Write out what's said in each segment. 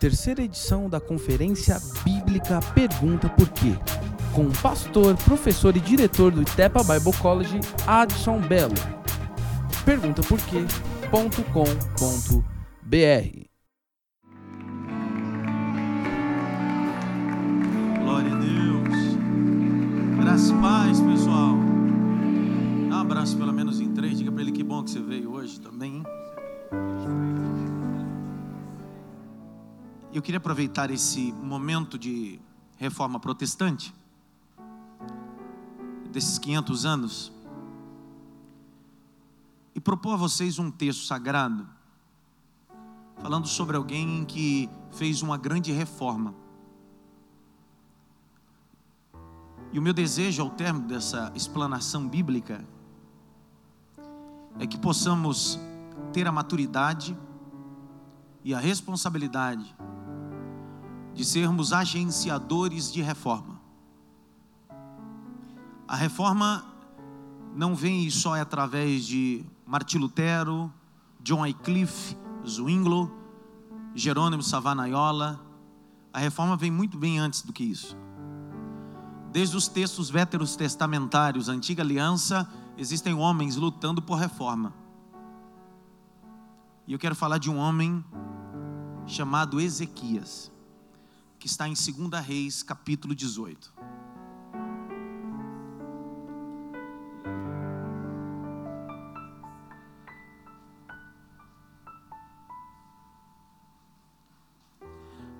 terceira edição da Conferência Bíblica Pergunta Por Quê, com o pastor, professor e diretor do Itepa Bible College, Adson Belo. Perguntaporquê.com.br Glória a Deus. Graças paz, pessoal. Dá um abraço pelo menos em três. Diga para ele que bom que você veio hoje também. hein? Eu queria aproveitar esse momento de reforma protestante, desses 500 anos, e propor a vocês um texto sagrado, falando sobre alguém que fez uma grande reforma. E o meu desejo ao termo dessa explanação bíblica é que possamos ter a maturidade e a responsabilidade de sermos agenciadores de reforma. A reforma não vem só através de Martin Lutero, John Wycliffe, Zwingli, Jerônimo Savanaiola. A reforma vem muito bem antes do que isso. Desde os textos véteros testamentários, antiga aliança, existem homens lutando por reforma. E eu quero falar de um homem chamado Ezequias, que está em 2 Reis, capítulo 18.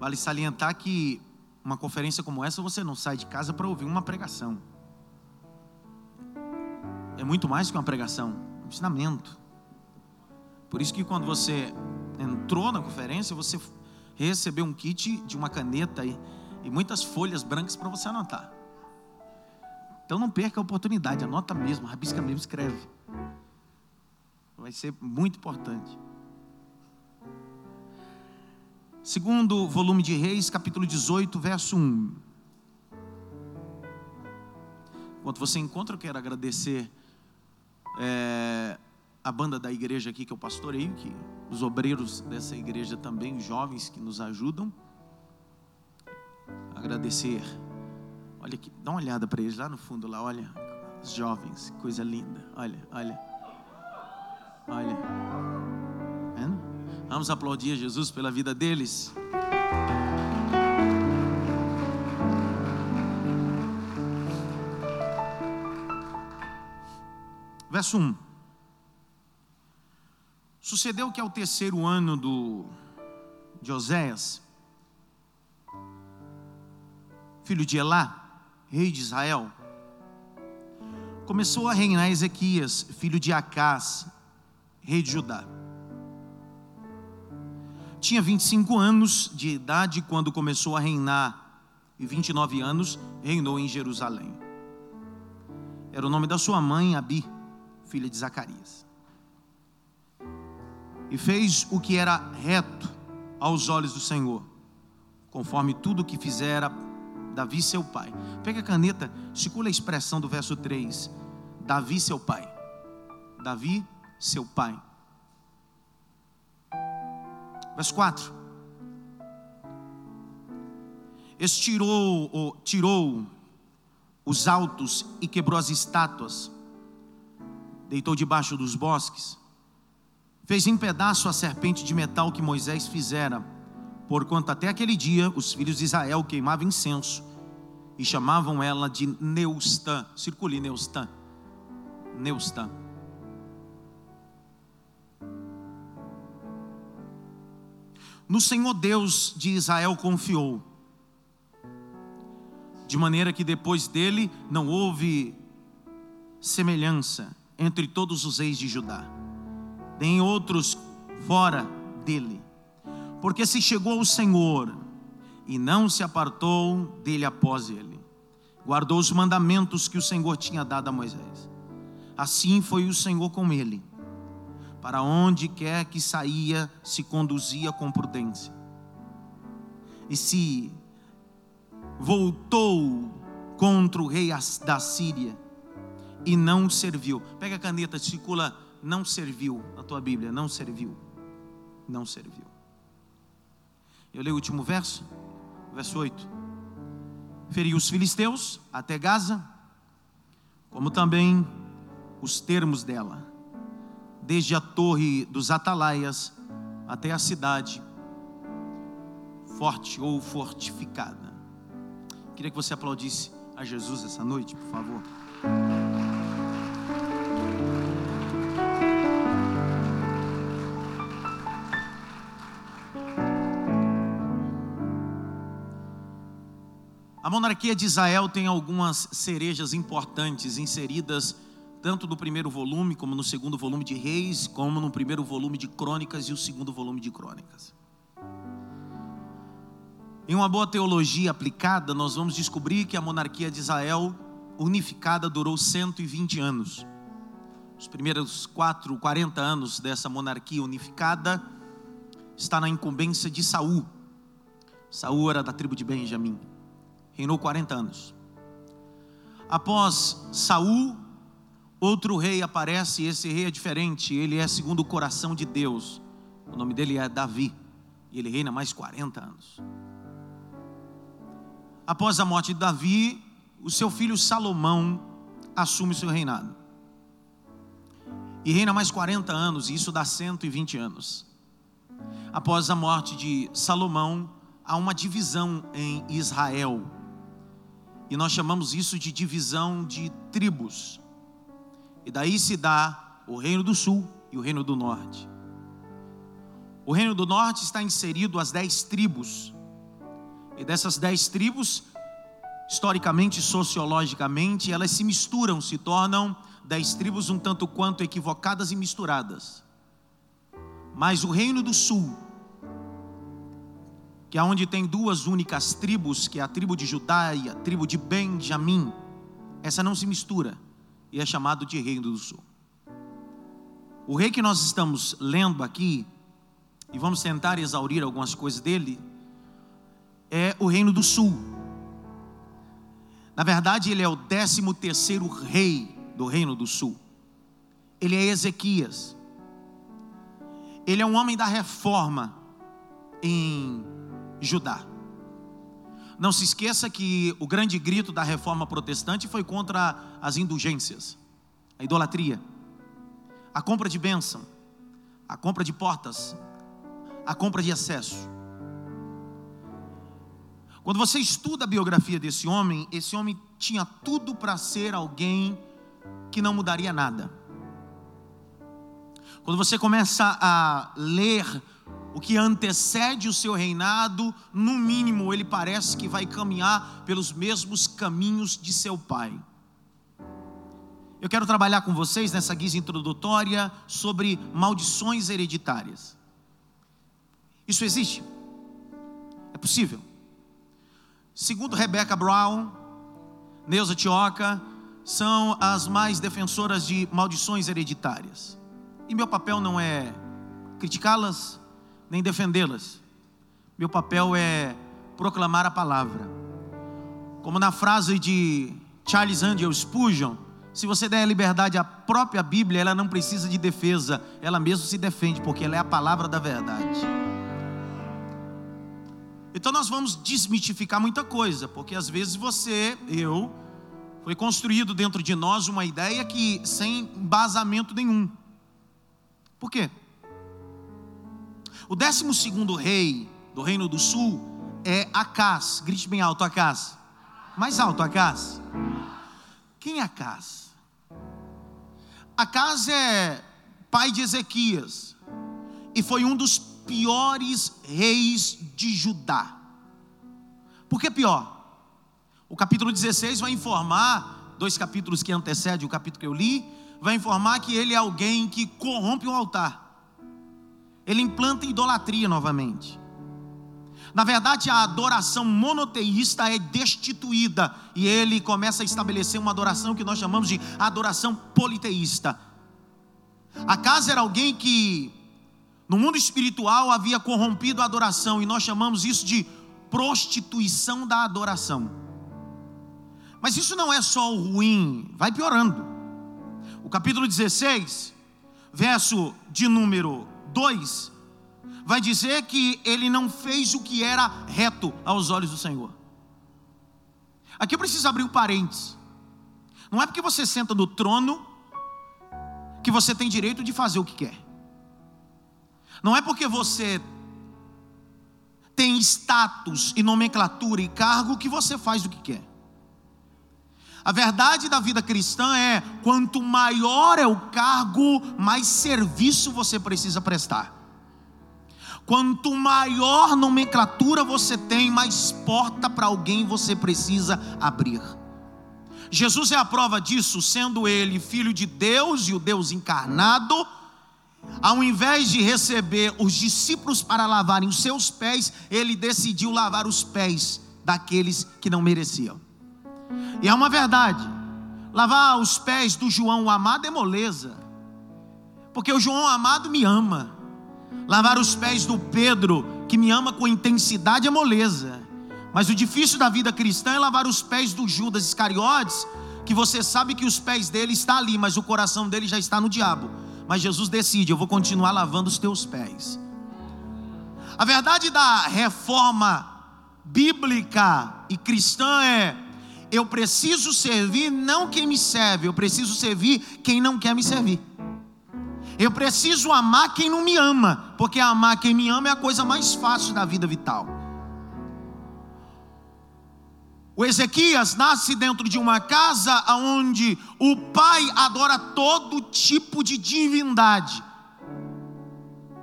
Vale salientar que uma conferência como essa você não sai de casa para ouvir uma pregação. É muito mais que uma pregação, um ensinamento. Por isso que quando você entrou na conferência, você recebeu um kit de uma caneta e, e muitas folhas brancas para você anotar. Então não perca a oportunidade, anota mesmo, rabisca mesmo, escreve. Vai ser muito importante. Segundo volume de Reis, capítulo 18, verso 1. Enquanto você encontra, eu quero agradecer é, a banda da igreja aqui que eu pastoreio, que os obreiros dessa igreja também, os jovens que nos ajudam. Agradecer. Olha aqui, dá uma olhada para eles lá no fundo lá, olha, os jovens, coisa linda. Olha, olha. Olha. Vamos aplaudir Jesus pela vida deles. Verso 1. Sucedeu que ao terceiro ano do de Oséias, filho de Elá, rei de Israel, começou a reinar Ezequias, filho de Acás, rei de Judá. Tinha 25 anos de idade quando começou a reinar, e 29 anos reinou em Jerusalém. Era o nome da sua mãe, Abi, filha de Zacarias. E fez o que era reto aos olhos do Senhor, conforme tudo o que fizera Davi, seu pai. Pega a caneta, circula a expressão do verso 3. Davi, seu pai. Davi, seu pai. Verso 4. Estirou, tirou os altos e quebrou as estátuas, deitou debaixo dos bosques, fez em pedaço a serpente de metal que Moisés fizera, porquanto até aquele dia os filhos de Israel queimavam incenso e chamavam ela de Neustã. Circule Neustã. Neustã. No Senhor Deus de Israel confiou, de maneira que depois dele não houve semelhança entre todos os reis de Judá, nem outros fora dele, porque se chegou ao Senhor e não se apartou dele após ele, guardou os mandamentos que o Senhor tinha dado a Moisés. Assim foi o Senhor com ele para onde quer que saía, se conduzia com prudência. E se voltou contra o rei da Síria e não serviu. Pega a caneta, circula, não serviu na tua Bíblia, não serviu. Não serviu. Eu leio o último verso, verso 8. Feriu os filisteus até Gaza, como também os termos dela, desde a torre dos atalaias até a cidade forte ou fortificada. Queria que você aplaudisse a Jesus essa noite, por favor. A monarquia de Israel tem algumas cerejas importantes inseridas tanto no primeiro volume, como no segundo volume de Reis, como no primeiro volume de Crônicas e o segundo volume de Crônicas. Em uma boa teologia aplicada, nós vamos descobrir que a monarquia de Israel unificada durou 120 anos. Os primeiros 4, 40 anos dessa monarquia unificada está na incumbência de Saul. Saul era da tribo de Benjamim. Reinou 40 anos. Após Saul, outro rei aparece, e esse rei é diferente, ele é segundo o coração de Deus. O nome dele é Davi, e ele reina mais 40 anos. Após a morte de Davi, o seu filho Salomão assume seu reinado. E reina mais 40 anos, e isso dá 120 anos. Após a morte de Salomão, há uma divisão em Israel. E nós chamamos isso de divisão de tribos. E daí se dá o reino do sul e o reino do norte. O reino do norte está inserido as dez tribos e dessas dez tribos, historicamente sociologicamente, elas se misturam, se tornam dez tribos um tanto quanto equivocadas e misturadas. Mas o reino do sul, que é onde tem duas únicas tribos, que é a tribo de Judá e a tribo de Benjamim, essa não se mistura e é chamado de reino do sul. O rei que nós estamos lendo aqui, e vamos tentar exaurir algumas coisas dele, é o reino do sul. Na verdade, ele é o décimo terceiro rei do reino do sul. Ele é Ezequias. Ele é um homem da reforma em Judá. Não se esqueça que o grande grito da reforma protestante foi contra as indulgências, a idolatria, a compra de bênção, a compra de portas, a compra de acesso. Quando você estuda a biografia desse homem, esse homem tinha tudo para ser alguém que não mudaria nada. Quando você começa a ler o que antecede o seu reinado, no mínimo ele parece que vai caminhar pelos mesmos caminhos de seu pai. Eu quero trabalhar com vocês nessa guisa introdutória sobre maldições hereditárias. Isso existe? É possível? Segundo Rebecca Brown, Neuza Tioca, são as mais defensoras de maldições hereditárias. E meu papel não é criticá-las, nem defendê-las. Meu papel é proclamar a palavra. Como na frase de Charles Angel Spurgeon, se você der a liberdade à própria Bíblia, ela não precisa de defesa, ela mesma se defende, porque ela é a palavra da verdade. Então nós vamos desmitificar muita coisa, porque às vezes você, eu, foi construído dentro de nós uma ideia que sem embasamento nenhum. Por quê? O décimo segundo rei do reino do sul é Acás. Grite bem alto, Acás. Mais alto, Acás. Quem é Acás? Acás é pai de Ezequias e foi um dos piores reis de Judá. Por que pior? O capítulo 16 vai informar, dois capítulos que antecedem o capítulo que eu li, vai informar que ele é alguém que corrompe o altar. Ele implanta idolatria novamente. Na verdade, a adoração monoteísta é destituída e ele começa a estabelecer uma adoração que nós chamamos de adoração politeísta. A casa era alguém que no mundo espiritual havia corrompido a adoração e nós chamamos isso de prostituição da adoração. Mas isso não é só o ruim, vai piorando. O capítulo 16, verso de número 2, vai dizer que ele não fez o que era reto aos olhos do Senhor. Aqui eu preciso abrir um parênteses. Não é porque você senta no trono que você tem direito de fazer o que quer. Não é porque você tem status e nomenclatura e cargo que você faz o que quer. A verdade da vida cristã é: quanto maior é o cargo, mais serviço você precisa prestar. Quanto maior nomenclatura você tem, mais porta para alguém você precisa abrir. Jesus é a prova disso, sendo ele filho de Deus e o Deus encarnado. Ao invés de receber os discípulos para lavarem os seus pés, ele decidiu lavar os pés daqueles que não mereciam. E é uma verdade. Lavar os pés do João amado é moleza. Porque o João amado me ama. Lavar os pés do Pedro, que me ama com intensidade, é moleza. Mas o difícil da vida cristã é lavar os pés do Judas Iscariotes, que você sabe que os pés dele está ali, mas o coração dele já está no diabo. Mas Jesus decide, eu vou continuar lavando os teus pés. A verdade da reforma bíblica e cristã é eu preciso servir não quem me serve, eu preciso servir quem não quer me servir. Eu preciso amar quem não me ama, porque amar quem me ama é a coisa mais fácil da vida vital. O Ezequias nasce dentro de uma casa onde o pai adora todo tipo de divindade.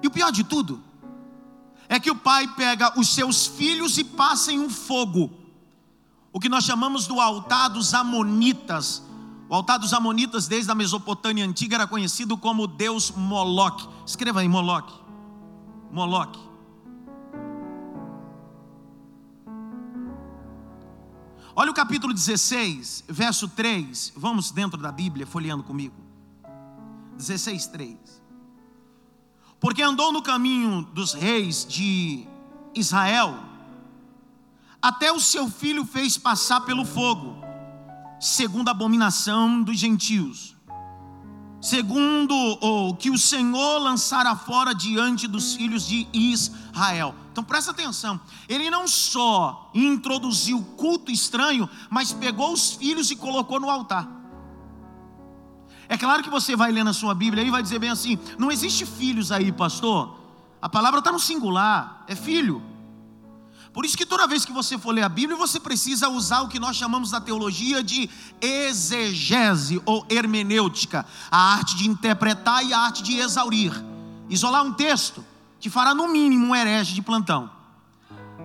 E o pior de tudo é que o pai pega os seus filhos e passa em um fogo o que nós chamamos do altar dos Amonitas. O altar dos Amonitas, desde a Mesopotâmia antiga, era conhecido como deus Moloque. Escreva aí, Moloque. Moloque. Olha o capítulo 16, verso 3. Vamos dentro da Bíblia, folheando comigo. 16, 3. Porque andou no caminho dos reis de Israel, até o seu filho fez passar pelo fogo, segundo a abominação dos gentios, segundo o que o Senhor lançara fora diante dos filhos de Israel. Então presta atenção, ele não só introduziu culto estranho, mas pegou os filhos e colocou no altar. É claro que você vai ler na sua Bíblia e vai dizer bem assim: não existe filhos aí, pastor. A palavra está no singular, é filho. Por isso que toda vez que você for ler a Bíblia, você precisa usar o que nós chamamos na teologia de exegese ou hermenêutica, a arte de interpretar e a arte de exaurir. Isolar um texto te fará no mínimo um herege de plantão.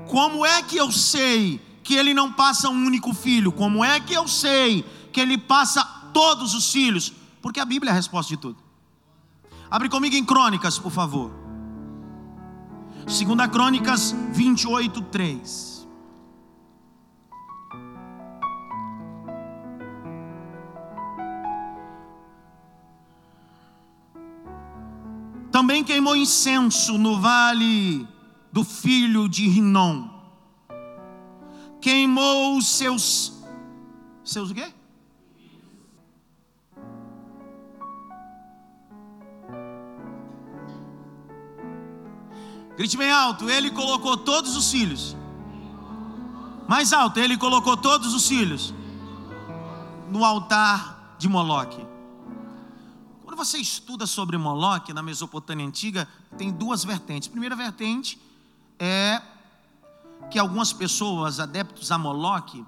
Como é que eu sei que ele não passa um único filho? Como é que eu sei que ele passa todos os filhos? Porque a Bíblia é a resposta de tudo. Abre comigo em Crônicas, por favor. Segunda Crônicas 28, 3. Também queimou incenso no vale do filho de Rinom. Queimou os seus seus o quê? Grite bem alto, ele colocou todos os filhos. Mais alto, ele colocou todos os filhos no altar de Moloque. Quando você estuda sobre Moloque na Mesopotâmia antiga, tem duas vertentes. A primeira vertente é que algumas pessoas adeptos a Moloque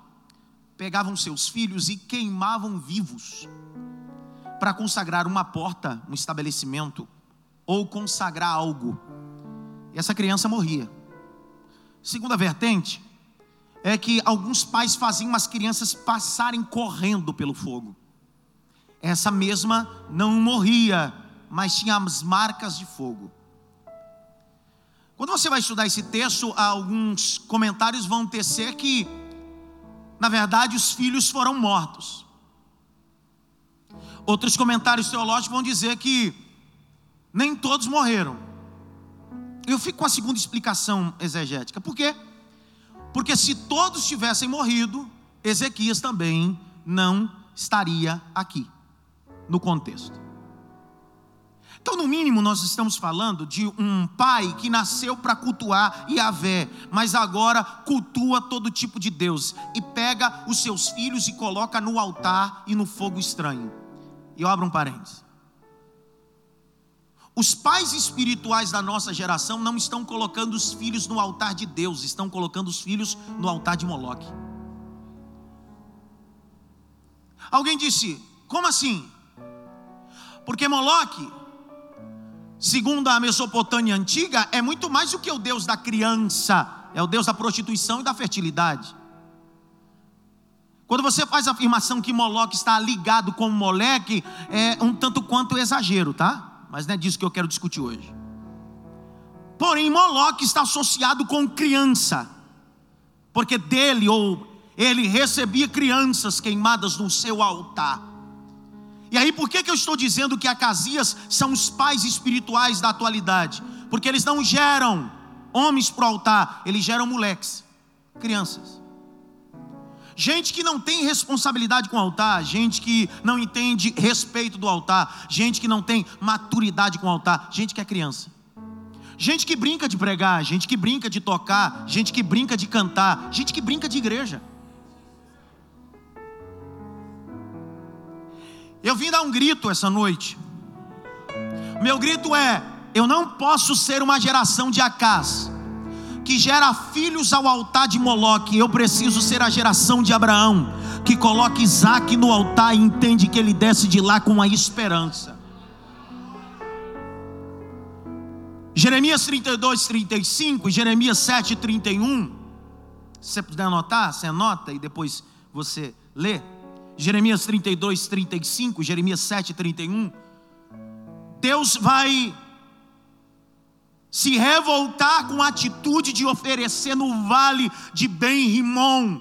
pegavam seus filhos e queimavam vivos para consagrar uma porta, um estabelecimento ou consagrar algo e essa criança morria. Segunda vertente é que alguns pais faziam as crianças passarem correndo pelo fogo. Essa mesma não morria, mas tinha as marcas de fogo. Quando você vai estudar esse texto, alguns comentários vão tecer que, na verdade, os filhos foram mortos. Outros comentários teológicos vão dizer que nem todos morreram eu fico com a segunda explicação exegética. Por quê? Porque se todos tivessem morrido, Ezequias também não estaria aqui, no contexto. Então, no mínimo, nós estamos falando de um pai que nasceu para cultuar Yahvé, mas agora cultua todo tipo de Deus e pega os seus filhos e coloca no altar e no fogo estranho. E eu abro um parênteses. Os pais espirituais da nossa geração não estão colocando os filhos no altar de Deus, estão colocando os filhos no altar de Moloque. Alguém disse: como assim? Porque Moloque segundo a Mesopotâmia antiga, é muito mais do que o Deus da criança, é o Deus da prostituição e da fertilidade. Quando você faz a afirmação que Moloque está ligado com Moleque, é um tanto quanto exagero, tá? Mas não é disso que eu quero discutir hoje. Porém, Moloque está associado com criança, porque dele ou ele recebia crianças queimadas no seu altar. E aí, por que, que eu estou dizendo que Acasias são os pais espirituais da atualidade? Porque eles não geram homens para o altar, eles geram moleques, crianças. Gente que não tem responsabilidade com o altar, gente que não entende respeito do altar, gente que não tem maturidade com o altar, gente que é criança. Gente que brinca de pregar, gente que brinca de tocar, gente que brinca de cantar, gente que brinca de igreja. Eu vim dar um grito essa noite. Meu grito é: eu não posso ser uma geração de Acás que gera filhos ao altar de Moloque. Eu preciso ser a geração de Abraão que coloca Isaac no altar e entende que ele desce de lá com a esperança. Jeremias 32, 35 e Jeremias 7, 31. Se você puder anotar, você anota e depois você lê. Jeremias 32, 35, Jeremias 7, 31. Deus vai se revoltar com a atitude de oferecer no vale de Ben-Rimon.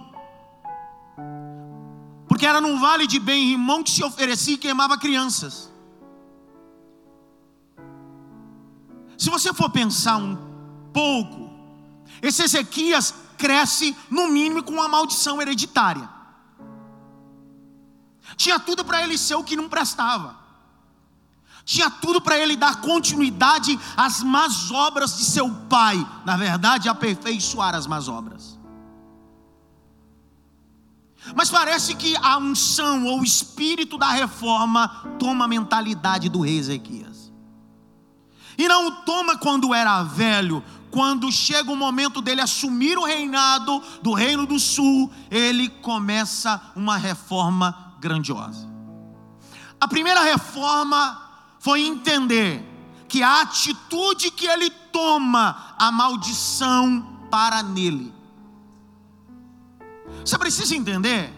Porque era no vale de Ben-Rimon que se oferecia e queimava crianças. Se você for pensar um pouco, esse Ezequias cresce no mínimo com uma maldição hereditária. Tinha tudo para ele ser o que não prestava. Tinha tudo para ele dar continuidade às más obras de seu pai. Na verdade, aperfeiçoar as más obras. Mas parece que a unção ou o espírito da reforma toma a mentalidade do rei Ezequias. E não o toma quando era velho, quando chega o momento dele assumir o reinado do reino do sul, ele começa uma reforma grandiosa. A primeira reforma foi entender que a atitude que ele toma, a maldição para nele. Você precisa entender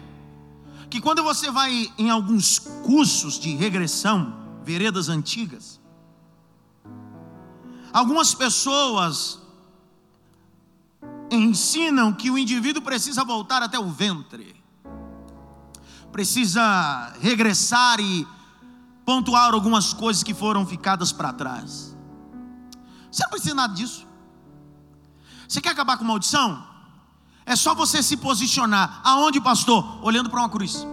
que quando você vai em alguns cursos de regressão, veredas antigas, algumas pessoas ensinam que o indivíduo precisa voltar até o ventre precisa regressar e pontuar algumas coisas que foram ficadas para trás. Você não precisa nada disso. Você quer acabar com maldição? É só você se posicionar. Aonde, pastor? Olhando para uma cruz.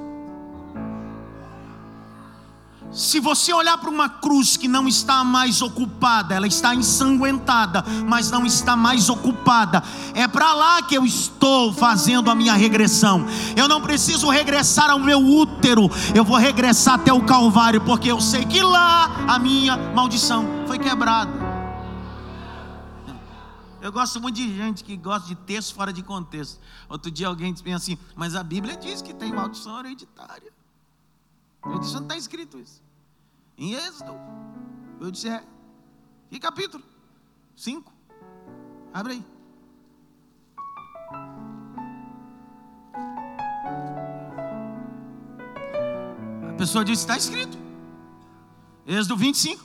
Se você olhar para uma cruz que não está mais ocupada, ela está ensanguentada, mas não está mais ocupada, é para lá que eu estou fazendo a minha regressão. Eu não preciso regressar ao meu útero, eu vou regressar até o Calvário, porque eu sei que lá a minha maldição foi quebrada. Eu gosto muito de gente que gosta de texto fora de contexto. Outro dia alguém disse assim, mas a Bíblia diz que tem maldição hereditária. Eu disse, não está escrito isso. Em Êxodo. Eu disse, é. Que capítulo? Cinco. Abre aí. A pessoa disse, está escrito. Êxodo 25.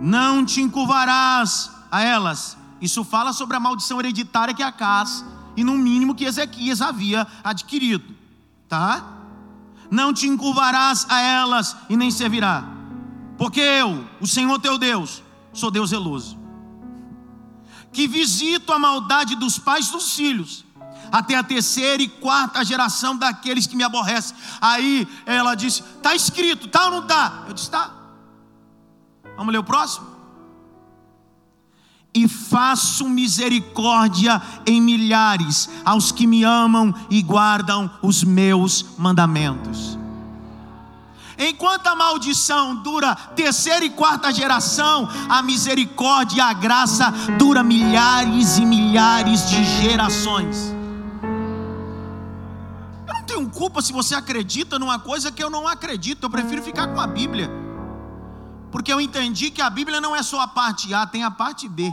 Não te encurvarás a elas. Isso fala sobre a maldição hereditária que Acas e no mínimo que Ezequias havia adquirido. Tá? Não te encurvarás a elas e nem servirá, porque eu, o Senhor teu Deus, sou Deus zeloso, que visito a maldade dos pais dos filhos, até a terceira e quarta geração daqueles que me aborrecem. Aí ela disse: Está escrito, tá ou não está? Eu disse: Está. Vamos ler o próximo? E faço misericórdia em milhares aos que me amam e guardam os meus mandamentos. Enquanto a maldição dura terceira e quarta geração, a misericórdia e a graça dura milhares e milhares de gerações. Eu não tenho culpa se você acredita numa coisa que eu não acredito, eu prefiro ficar com a Bíblia. Porque eu entendi que a Bíblia não é só a parte A, tem a parte B.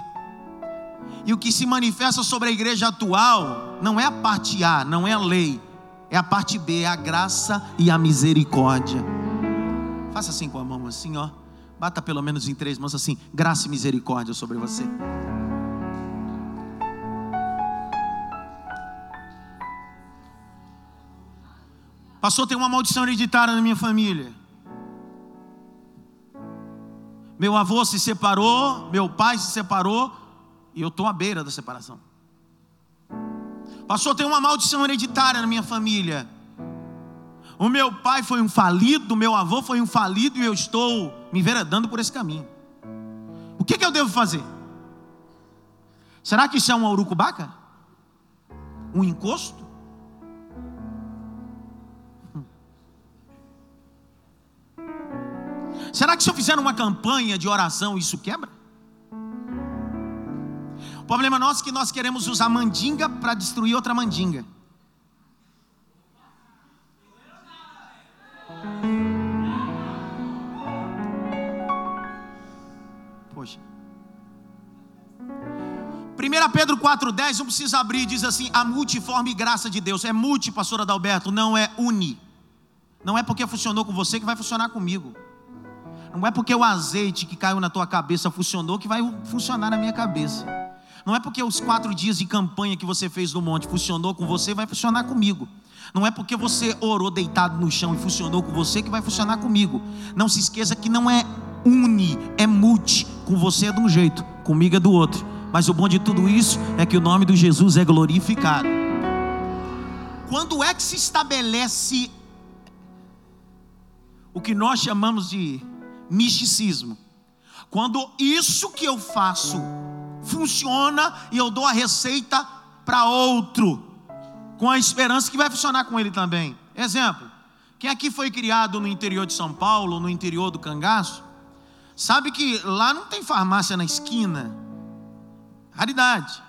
E o que se manifesta sobre a igreja atual não é a parte A, não é a lei, é a parte B, é a graça e a misericórdia. Faça assim com a mão, assim, ó. Bata pelo menos em três mãos, assim, graça e misericórdia sobre você. Passou, tem uma maldição hereditária na minha família. Meu avô se separou, meu pai se separou, e eu estou à beira da separação. Passou, tem uma maldição hereditária na minha família. O meu pai foi um falido, o meu avô foi um falido e eu estou me enveredando por esse caminho. O que, que eu devo fazer? Será que isso é um aurucubaca? Um encosto? Será que se eu fizer uma campanha de oração isso quebra? Problema nosso é que nós queremos usar mandinga para destruir outra mandinga. Poxa. 1 Pedro 4,10, não precisa abrir, diz assim: a multiforme graça de Deus. É multi, pastor Adalberto, não é uni. Não é porque funcionou com você que vai funcionar comigo. Não é porque o azeite que caiu na tua cabeça funcionou que vai funcionar na minha cabeça. Não é porque os quatro dias de campanha que você fez no monte funcionou com você, vai funcionar comigo. Não é porque você orou deitado no chão e funcionou com você que vai funcionar comigo. Não se esqueça que não é uni, é multi. Com você é de um jeito, comigo é do outro. Mas o bom de tudo isso é que o nome de Jesus é glorificado. Quando é que se estabelece o que nós chamamos de misticismo? Quando isso que eu faço funciona e eu dou a receita para outro, com a esperança que vai funcionar com ele também. Exemplo: quem aqui foi criado no interior de São Paulo, no interior do Cangaço, sabe que lá não tem farmácia na esquina. Raridade.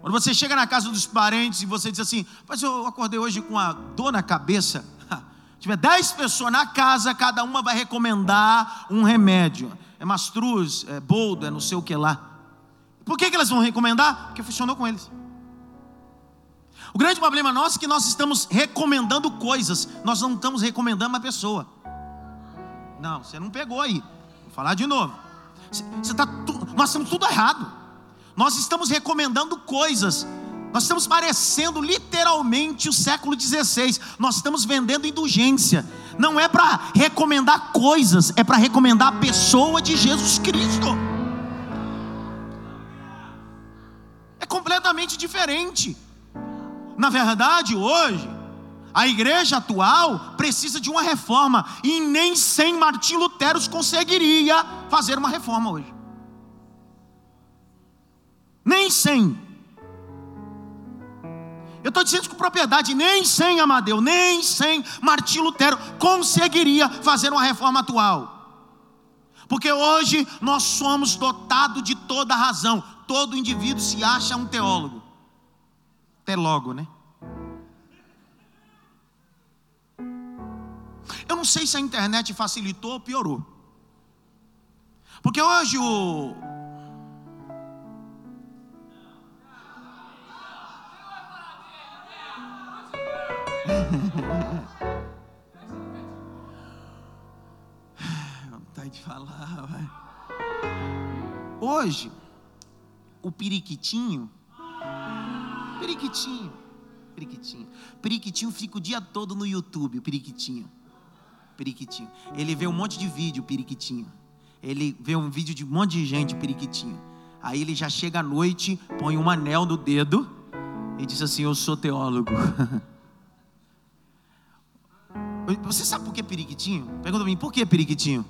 Quando você chega na casa dos parentes e você diz assim, mas eu acordei hoje com a dor na cabeça. tiver dez pessoas na casa, cada uma vai recomendar um remédio. É mastruz, é boldo, é não sei o que lá. Por que, que elas vão recomendar? Porque funcionou com eles. O grande problema nosso é que nós estamos recomendando coisas, nós não estamos recomendando uma pessoa. Não, você não pegou aí. Vou falar de novo. Você tá, nós estamos tudo errado. Nós estamos recomendando coisas. Nós estamos parecendo literalmente o século XVI. Nós estamos vendendo indulgência. Não é para recomendar coisas, é para recomendar a pessoa de Jesus Cristo. Completamente diferente. Na verdade, hoje, a igreja atual precisa de uma reforma e nem sem Martim Lutero conseguiria fazer uma reforma hoje. Nem sem. Eu estou dizendo com propriedade, nem sem Amadeu, nem sem Martim Lutero conseguiria fazer uma reforma atual. Porque hoje nós somos dotados de toda razão. Todo indivíduo se acha um teólogo. Até logo, né? Eu não sei se a internet facilitou ou piorou. Porque hoje o. De falar, vai. Hoje, o periquitinho. Periquitinho. Periquitinho. Periquitinho fica o dia todo no YouTube, o periquitinho periquitinho. Ele vê um monte de vídeo, periquitinho. Ele vê um vídeo de um monte de gente, periquitinho. Aí ele já chega à noite, põe um anel no dedo e diz assim: Eu sou teólogo. Você sabe por que periquitinho? Pergunta pra mim, por que periquitinho?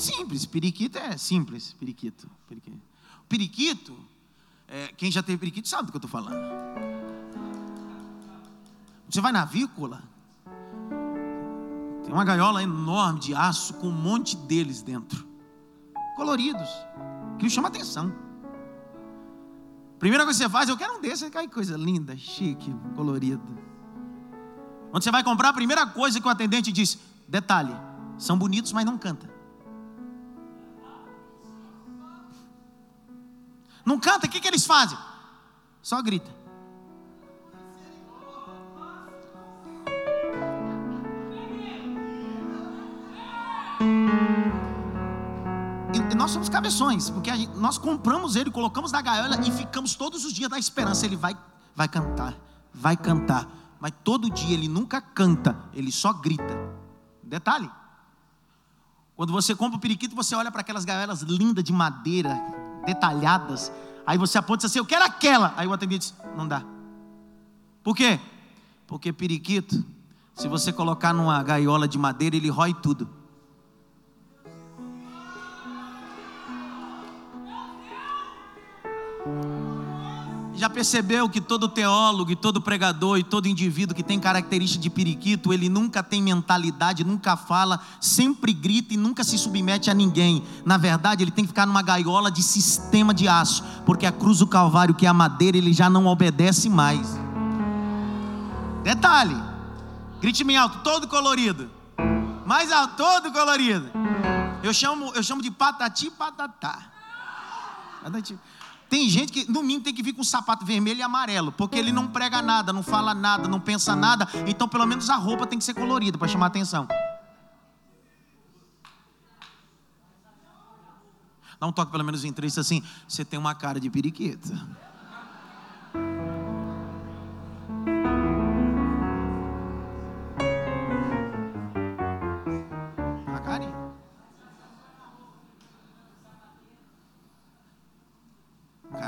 Simples, periquito é simples, periquito. Periquito, periquito é, quem já teve periquito sabe do que eu estou falando. Você vai na avícola, tem uma gaiola enorme de aço com um monte deles dentro, coloridos, que chama atenção. Primeira coisa que você faz, eu quero um desses, que coisa linda, chique, colorido. Quando você vai comprar, a primeira coisa que o atendente diz: detalhe, são bonitos, mas não canta. Não canta, o que, que eles fazem? Só grita. E nós somos cabeções, porque gente, nós compramos ele, colocamos na gaiola e ficamos todos os dias na esperança. Ele vai, vai cantar, vai cantar, mas todo dia ele nunca canta, ele só grita. Detalhe: quando você compra o periquito, você olha para aquelas gaiolas lindas de madeira, detalhadas. Aí você aponta assim: Eu quero aquela. Aí o atendente diz: Não dá. Por quê? Porque periquito, se você colocar numa gaiola de madeira, ele rói tudo. Já percebeu que todo teólogo e todo pregador e todo indivíduo que tem característica de periquito, ele nunca tem mentalidade, nunca fala, sempre grita e nunca se submete a ninguém. Na verdade, ele tem que ficar numa gaiola de sistema de aço, porque a cruz do Calvário, que é a madeira, ele já não obedece mais. Detalhe, grite bem alto, todo colorido. Mais alto, todo colorido. Eu chamo, eu chamo de patati patatá. Patati. Tem gente que no mínimo tem que vir com sapato vermelho e amarelo, porque ele não prega nada, não fala nada, não pensa nada, então pelo menos a roupa tem que ser colorida para chamar atenção. Dá um toque pelo menos em três assim, você tem uma cara de periquita.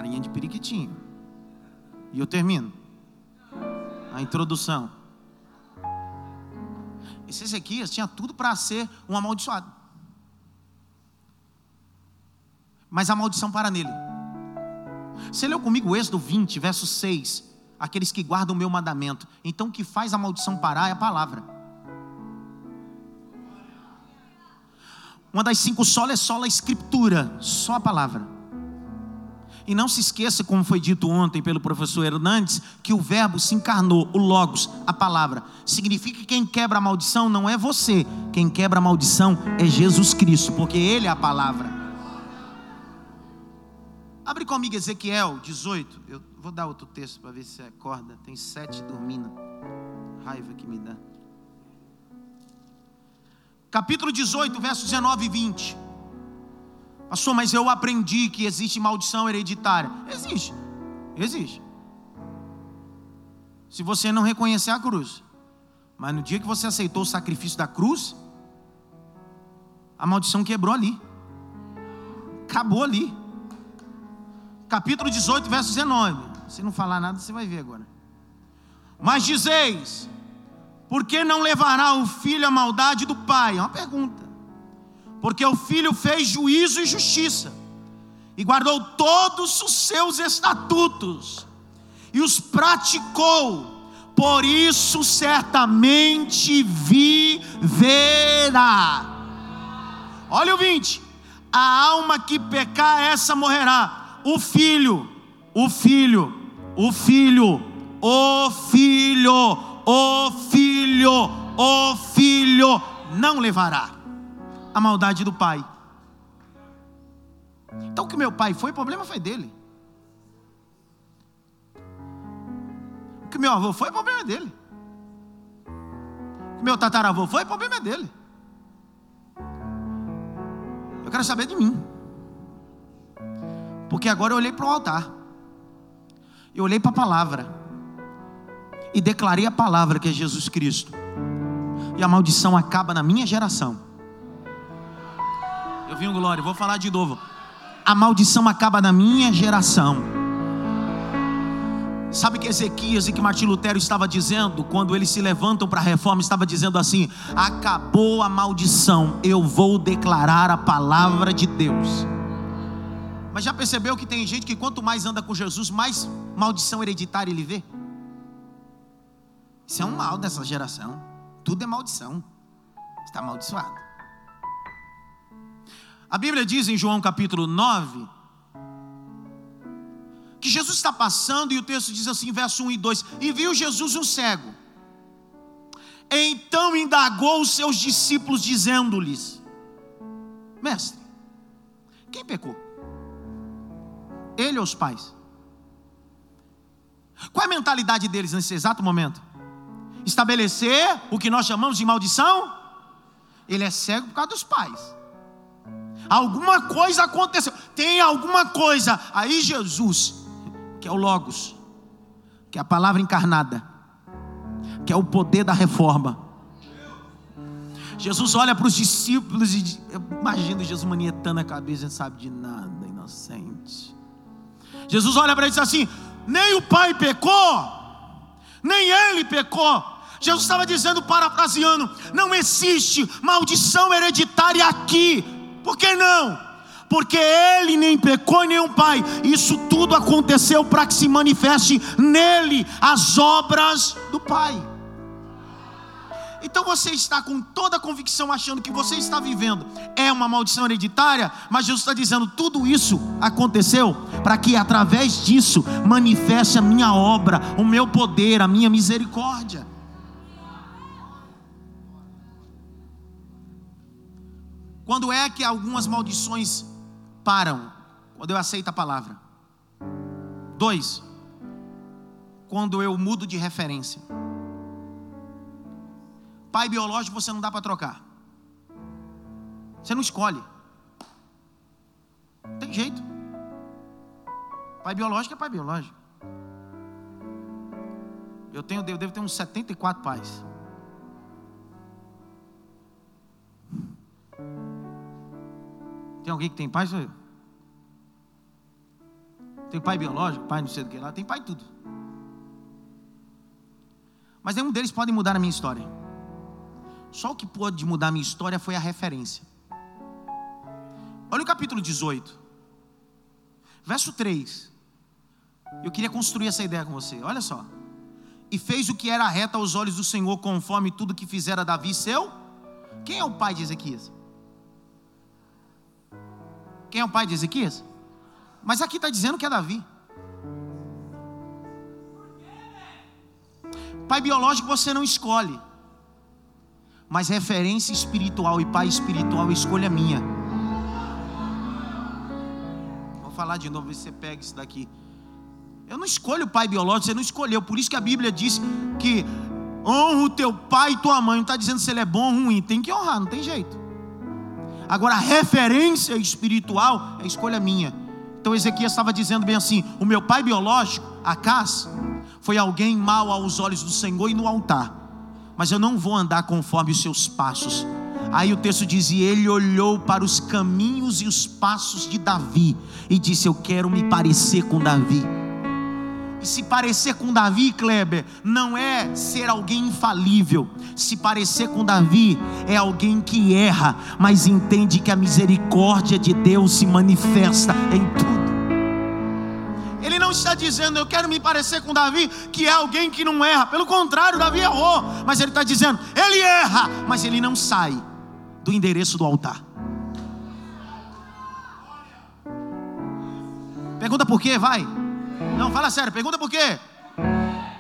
Carinha de periquitinho. E eu termino. A introdução. Esse Ezequias tinha tudo para ser um amaldiçoado. Mas a maldição para nele. Você leu comigo Êxodo 20, verso 6. Aqueles que guardam o meu mandamento. Então o que faz a maldição parar é a palavra. Uma das cinco solas é só a escritura, só a palavra. E não se esqueça, como foi dito ontem pelo professor Hernandes, que o Verbo se encarnou, o Logos, a palavra. Significa que quem quebra a maldição não é você, quem quebra a maldição é Jesus Cristo, porque Ele é a palavra. Abre comigo Ezequiel 18. Eu vou dar outro texto para ver se acorda. Tem sete dormindo. Raiva que me dá. Capítulo 18, versos 19 e 20. Pastor, mas eu aprendi que existe maldição hereditária. Existe. Existe. Se você não reconhecer a cruz. Mas no dia que você aceitou o sacrifício da cruz, a maldição quebrou ali. Acabou ali. Capítulo 18, verso 19. Se não falar nada, você vai ver agora. Mas dizeis: Por que não levará o filho à maldade do pai? É uma pergunta porque o filho fez juízo e justiça, e guardou todos os seus estatutos, e os praticou, por isso certamente viverá. Olha o 20: a alma que pecar, essa morrerá. O filho, o filho, o filho, o filho, o filho, o filho não levará a maldade do pai. Então o que meu pai foi, o problema foi dele. O que meu avô foi, o problema é dele. O que meu tataravô foi, o problema é dele. Eu quero saber de mim. Porque agora eu olhei para o altar. Eu olhei para a palavra. E declarei a palavra que é Jesus Cristo. E a maldição acaba na minha geração. Eu vi um glória, vou falar de novo. A maldição acaba na minha geração. Sabe que Ezequias e que Martim Lutero estava dizendo quando eles se levantam para a reforma, estava dizendo assim: acabou a maldição, eu vou declarar a palavra de Deus. Mas já percebeu que tem gente que quanto mais anda com Jesus, mais maldição hereditária ele vê? Isso é um mal dessa geração. Tudo é maldição. Está amaldiçoado. A Bíblia diz em João capítulo 9 que Jesus está passando e o texto diz assim, verso 1 e 2: E viu Jesus um cego. Então indagou os seus discípulos, dizendo-lhes: Mestre, quem pecou? Ele ou os pais? Qual é a mentalidade deles nesse exato momento? Estabelecer o que nós chamamos de maldição? Ele é cego por causa dos pais. Alguma coisa aconteceu, tem alguma coisa. Aí Jesus, que é o Logos, que é a palavra encarnada, que é o poder da reforma. Jesus olha para os discípulos e imagina Jesus manietando a cabeça, não sabe de nada, inocente. Jesus olha para ele e diz assim: nem o pai pecou, nem ele pecou. Jesus estava dizendo, parafraseando: não existe maldição hereditária aqui. Por que não? Porque ele nem pecou nem o pai. Isso tudo aconteceu para que se manifeste nele as obras do pai. Então você está com toda a convicção achando que você está vivendo é uma maldição hereditária, mas Jesus está dizendo: tudo isso aconteceu para que através disso manifeste a minha obra, o meu poder, a minha misericórdia. Quando é que algumas maldições param? Quando eu aceito a palavra. Dois, quando eu mudo de referência. Pai biológico você não dá para trocar. Você não escolhe. Tem jeito. Pai biológico é pai biológico. Eu tenho, eu devo ter uns 74 pais. Tem alguém que tem pai? Sou eu. Tem pai biológico, pai não sei do que lá, tem pai tudo. Mas nenhum deles pode mudar a minha história. Só o que pode mudar a minha história foi a referência. Olha o capítulo 18, verso 3. Eu queria construir essa ideia com você. Olha só. E fez o que era reto aos olhos do Senhor, conforme tudo que fizera Davi seu. Quem é o pai de Ezequias? Quem é o pai de Ezequias? Mas aqui está dizendo que é Davi. Pai biológico você não escolhe mas referência espiritual e pai espiritual, escolha minha. Vou falar de novo, você pega isso daqui. Eu não escolho o pai biológico, você não escolheu. Por isso que a Bíblia diz que honra o teu pai e tua mãe. Não está dizendo se ele é bom ou ruim, tem que honrar, não tem jeito. Agora, a referência espiritual é escolha minha. Então Ezequias estava dizendo bem assim: o meu pai biológico, Acas, foi alguém mau aos olhos do Senhor e no altar mas eu não vou andar conforme os seus passos. Aí o texto diz: E ele olhou para os caminhos e os passos de Davi e disse: Eu quero me parecer com Davi. Se parecer com Davi, Kleber, não é ser alguém infalível. Se parecer com Davi, é alguém que erra, mas entende que a misericórdia de Deus se manifesta em tudo não está dizendo, eu quero me parecer com Davi, que é alguém que não erra. Pelo contrário, Davi errou. Mas ele está dizendo, ele erra, mas ele não sai do endereço do altar. Pergunta por quê, vai. Não, fala sério, pergunta por quê.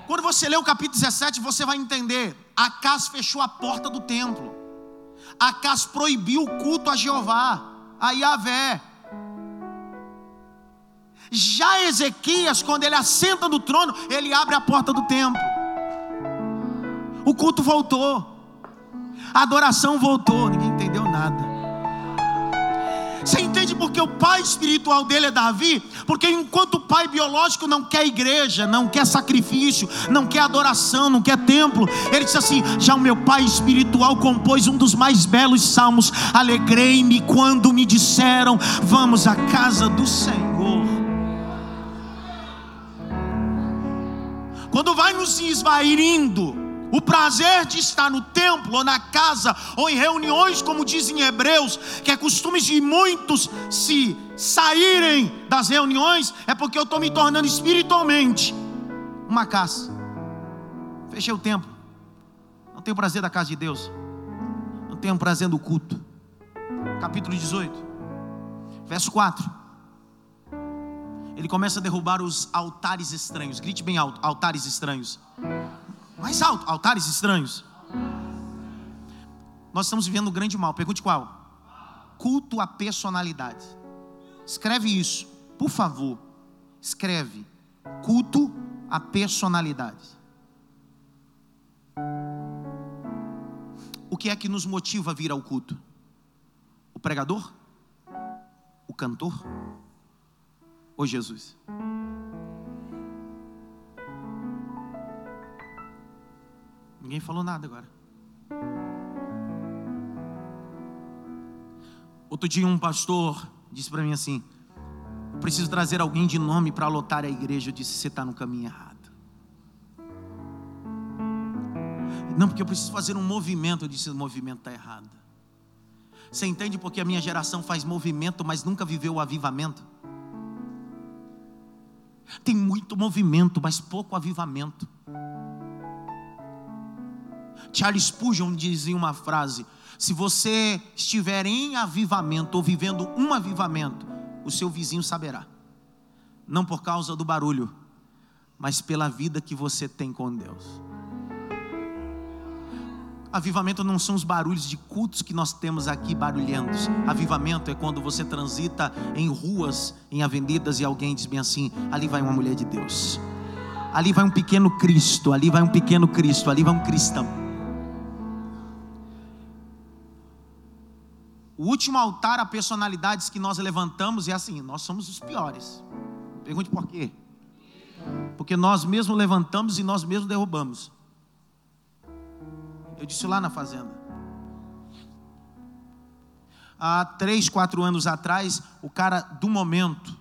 Quando você lê o capítulo 17, você vai entender. Acas fechou a porta do templo. Acas proibiu o culto a Jeová, a Yahvé. Já Ezequias, quando ele assenta no trono, ele abre a porta do templo. O culto voltou. A adoração voltou. Ninguém entendeu nada. Você entende porque o pai espiritual dele é Davi? Porque enquanto o pai biológico não quer igreja, não quer sacrifício, não quer adoração, não quer templo, ele disse assim: já o meu pai espiritual compôs um dos mais belos salmos. Alegrei-me quando me disseram: vamos à casa do Senhor. quando vai nos esvairindo o prazer de estar no templo ou na casa ou em reuniões, como dizem Hebreus, que é costume de muitos se saírem das reuniões, é porque eu estou me tornando espiritualmente uma casa. Fechei o templo. Não tenho prazer da casa de Deus. Não tenho prazer do culto. Capítulo 18, verso 4 ele começa a derrubar os altares estranhos. Grite bem alto: altares estranhos. Mais alto: altares estranhos. Nós estamos vivendo um grande mal. Pergunte qual? Culto à personalidade. Escreve isso, por favor. Escreve: culto à personalidade. O que é que nos motiva a vir ao culto? O pregador? O cantor? ou Jesus? Ninguém falou nada agora. Outro dia um pastor disse para mim assim: Eu preciso trazer alguém de nome para lotar a igreja. Eu disse: Você está no caminho errado. Não, porque eu preciso fazer um movimento. Eu disse: O movimento está errado. Você entende porque a minha geração faz movimento, mas nunca viveu o avivamento? Tem muito movimento, mas pouco avivamento. Charles Spurgeon dizia uma frase: se você estiver em avivamento ou vivendo um avivamento, o seu vizinho saberá. Não por causa do barulho, mas pela vida que você tem com Deus. Avivamento não são os barulhos de cultos que nós temos aqui barulhentos. Avivamento é quando você transita em ruas, em avenidas e alguém diz bem assim: ali vai uma mulher de Deus. Ali vai um pequeno Cristo, ali vai um pequeno Cristo, ali vai um cristão. O último altar a personalidades que nós levantamos é assim: nós somos os piores. Pergunte por quê? Porque nós mesmos levantamos e nós mesmos derrubamos. Eu disse lá na fazenda. Há três, quatro anos atrás, o cara do momento,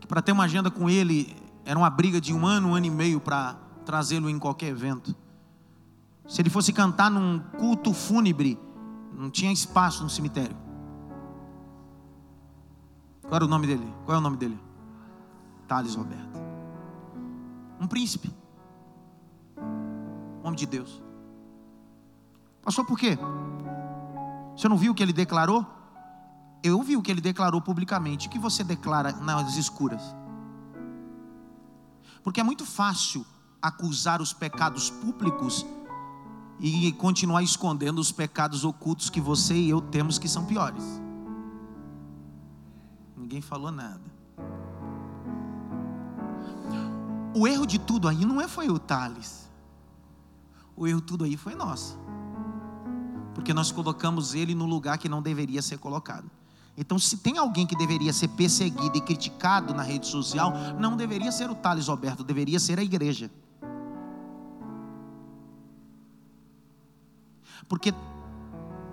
que para ter uma agenda com ele, era uma briga de um ano, um ano e meio para trazê-lo em qualquer evento. Se ele fosse cantar num culto fúnebre, não tinha espaço no cemitério. Qual era o nome dele? Qual é o nome dele? Thales Roberto. Um príncipe. Homem de Deus. Passou por quê? Você não viu o que ele declarou? Eu vi o que ele declarou publicamente. O que você declara nas escuras? Porque é muito fácil acusar os pecados públicos e continuar escondendo os pecados ocultos que você e eu temos que são piores. Ninguém falou nada. O erro de tudo aí não é foi o Thales. O erro tudo aí foi nosso porque nós colocamos ele no lugar que não deveria ser colocado. Então, se tem alguém que deveria ser perseguido e criticado na rede social, não deveria ser o Thales Roberto, deveria ser a igreja. Porque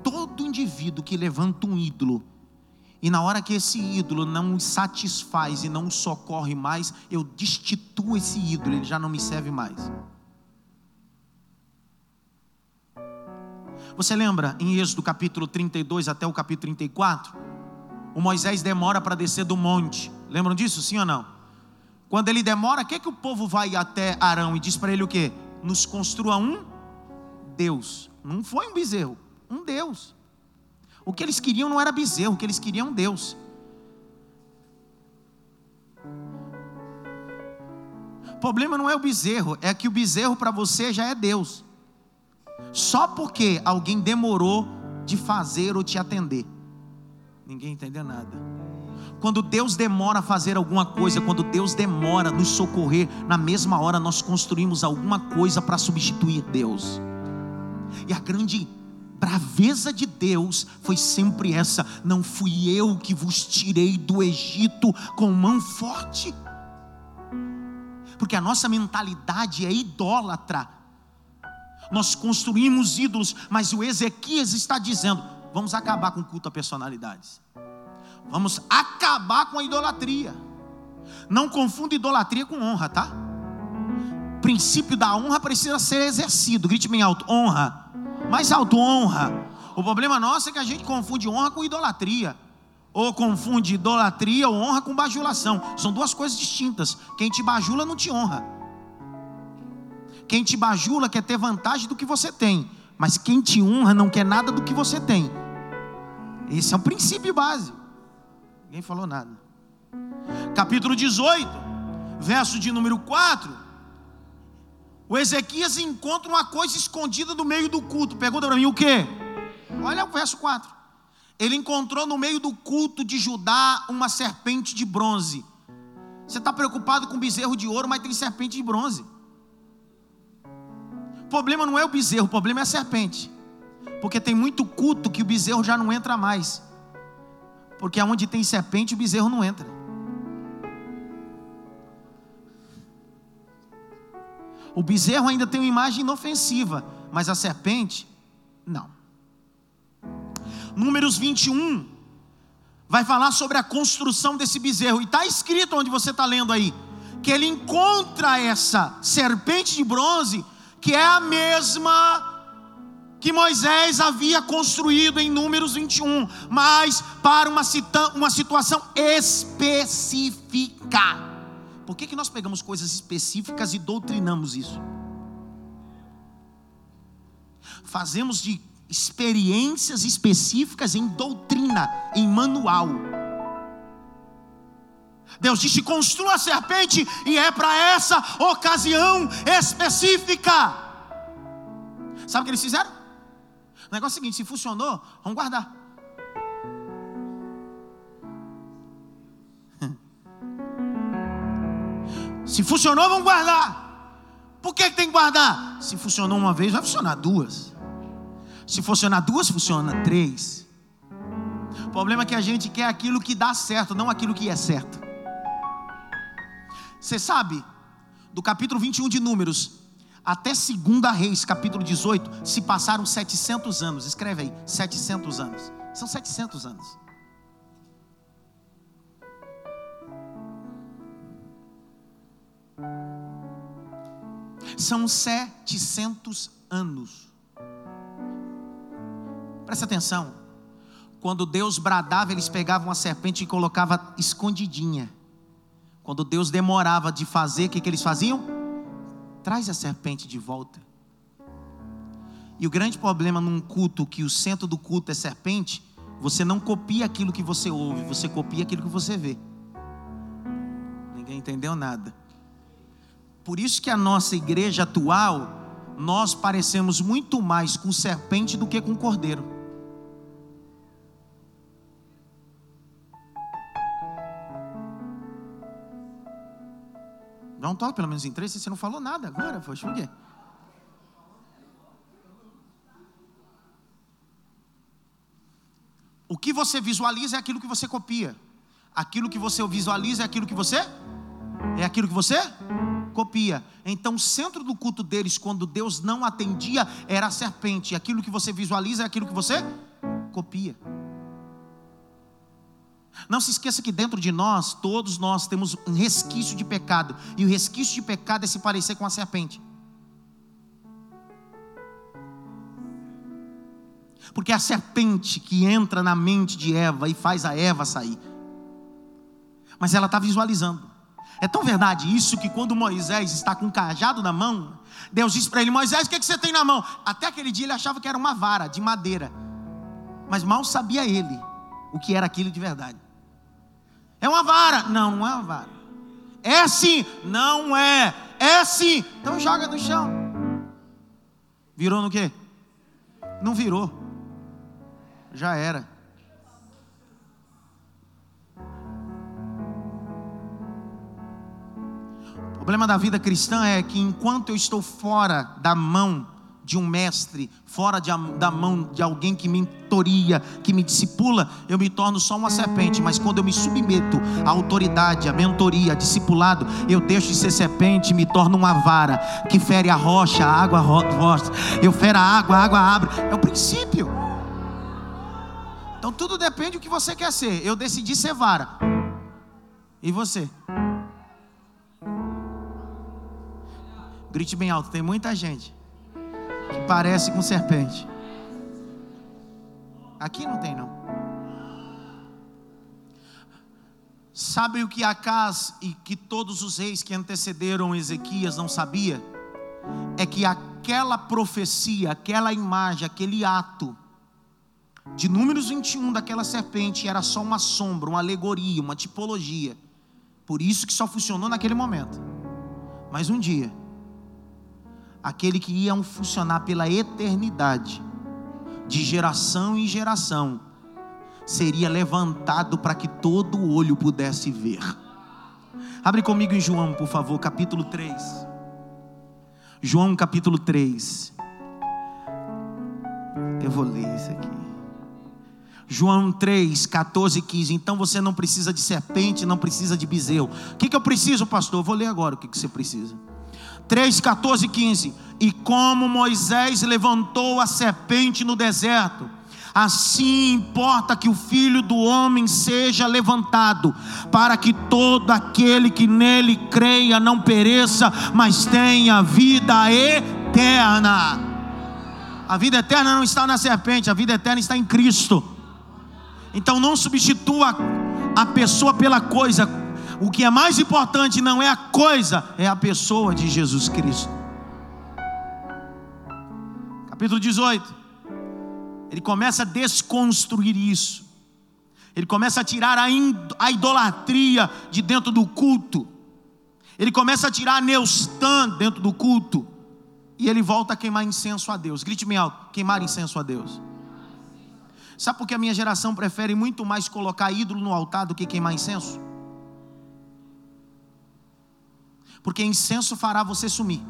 todo indivíduo que levanta um ídolo, e na hora que esse ídolo não satisfaz e não socorre mais, eu destituo esse ídolo, ele já não me serve mais. Você lembra em Êxodo capítulo 32 até o capítulo 34? O Moisés demora para descer do monte. Lembram disso, sim ou não? Quando ele demora, o que, é que o povo vai até Arão e diz para ele o que? Nos construa um Deus. Não foi um bezerro, um Deus. O que eles queriam não era bezerro, o que eles queriam um Deus. O problema não é o bezerro, é que o bezerro para você já é Deus só porque alguém demorou de fazer ou te atender. Ninguém entendeu nada. Quando Deus demora a fazer alguma coisa, quando Deus demora a nos socorrer, na mesma hora nós construímos alguma coisa para substituir Deus. E a grande braveza de Deus foi sempre essa: não fui eu que vos tirei do Egito com mão forte. Porque a nossa mentalidade é idólatra nós construímos ídolos, mas o Ezequias está dizendo: vamos acabar com o culto a personalidades, vamos acabar com a idolatria. Não confunda idolatria com honra, tá? Princípio da honra precisa ser exercido. Grite bem alto: honra. Mais alto, honra. O problema nosso é que a gente confunde honra com idolatria. Ou confunde idolatria ou honra com bajulação. São duas coisas distintas. Quem te bajula não te honra. Quem te bajula quer ter vantagem do que você tem. Mas quem te honra não quer nada do que você tem. Esse é o princípio básico. Ninguém falou nada. Capítulo 18, verso de número 4. O Ezequias encontra uma coisa escondida no meio do culto. Pergunta para mim o que? Olha o verso 4. Ele encontrou no meio do culto de Judá uma serpente de bronze. Você está preocupado com bezerro de ouro, mas tem serpente de bronze. O problema não é o bezerro, o problema é a serpente. Porque tem muito culto que o bezerro já não entra mais. Porque aonde tem serpente, o bezerro não entra. O bezerro ainda tem uma imagem inofensiva, mas a serpente, não. Números 21 vai falar sobre a construção desse bezerro, e está escrito onde você está lendo aí, que ele encontra essa serpente de bronze, que é a mesma que Moisés havia construído em Números 21, mas para uma, uma situação específica. Por que, que nós pegamos coisas específicas e doutrinamos isso? Fazemos de experiências específicas em doutrina, em manual. Deus disse: construa a serpente, e é para essa ocasião específica. Sabe o que eles fizeram? O negócio é o seguinte: se funcionou, vamos guardar. Se funcionou, vamos guardar. Por que tem que guardar? Se funcionou uma vez, vai funcionar duas. Se funcionar duas, funciona três. O problema é que a gente quer aquilo que dá certo, não aquilo que é certo. Você sabe, do capítulo 21 de Números até 2 Reis, capítulo 18, se passaram 700 anos. Escreve aí, 700 anos. São 700 anos. São 700 anos. Presta atenção. Quando Deus bradava, eles pegavam a serpente e colocavam escondidinha. Quando Deus demorava de fazer, o que, que eles faziam? Traz a serpente de volta. E o grande problema num culto que o centro do culto é serpente, você não copia aquilo que você ouve, você copia aquilo que você vê. Ninguém entendeu nada. Por isso que a nossa igreja atual, nós parecemos muito mais com serpente do que com cordeiro. Dá um toque pelo menos em três, você não falou nada agora, foi por quê? O que você visualiza é aquilo que você copia. Aquilo que você visualiza é aquilo que você é aquilo que você copia. Então, o centro do culto deles, quando Deus não atendia, era a serpente. Aquilo que você visualiza é aquilo que você copia. Não se esqueça que dentro de nós, todos nós temos um resquício de pecado. E o resquício de pecado é se parecer com a serpente. Porque é a serpente que entra na mente de Eva e faz a Eva sair. Mas ela está visualizando. É tão verdade isso que quando Moisés está com um cajado na mão, Deus diz para ele: Moisés, o que, é que você tem na mão? Até aquele dia ele achava que era uma vara de madeira, mas mal sabia ele o que era aquilo de verdade. É uma vara? Não, não é uma vara. É sim? Não é. É sim. Então joga no chão. Virou no quê? Não virou. Já era. Problema da vida cristã é que enquanto eu estou fora da mão de um mestre, fora de, da mão de alguém que me mentoria, que me discipula, eu me torno só uma serpente. Mas quando eu me submeto à autoridade, à mentoria, à discipulado, eu deixo de ser serpente e me torno uma vara que fere a rocha, a água rocha. Eu fero a água, a água abre. É o princípio. Então tudo depende do que você quer ser. Eu decidi ser vara. E você? Grite bem alto, tem muita gente que parece com serpente. Aqui não tem não. Sabe o que Acas e que todos os reis que antecederam Ezequias não sabia? É que aquela profecia, aquela imagem, aquele ato de Números 21 daquela serpente era só uma sombra, uma alegoria, uma tipologia. Por isso que só funcionou naquele momento. Mas um dia, aquele que ia funcionar pela eternidade, de geração em geração, seria levantado para que todo olho pudesse ver. Abre comigo em João, por favor, capítulo 3. João, capítulo 3. Eu vou ler isso aqui. João 3, 14 e 15. Então você não precisa de serpente, não precisa de bezerro. O que, que eu preciso, pastor? Eu vou ler agora o que, que você precisa. 3, 14 e 15. E como Moisés levantou a serpente no deserto, assim importa que o filho do homem seja levantado, para que todo aquele que nele creia não pereça, mas tenha vida eterna. A vida eterna não está na serpente, a vida eterna está em Cristo. Então não substitua a pessoa pela coisa. O que é mais importante não é a coisa, é a pessoa de Jesus Cristo. Capítulo 18. Ele começa a desconstruir isso. Ele começa a tirar a idolatria de dentro do culto. Ele começa a tirar a Neustã dentro do culto. E ele volta a queimar incenso a Deus. Grite-me alto: queimar incenso a Deus. Sabe por que a minha geração prefere muito mais colocar ídolo no altar do que queimar incenso? Porque incenso fará você sumir.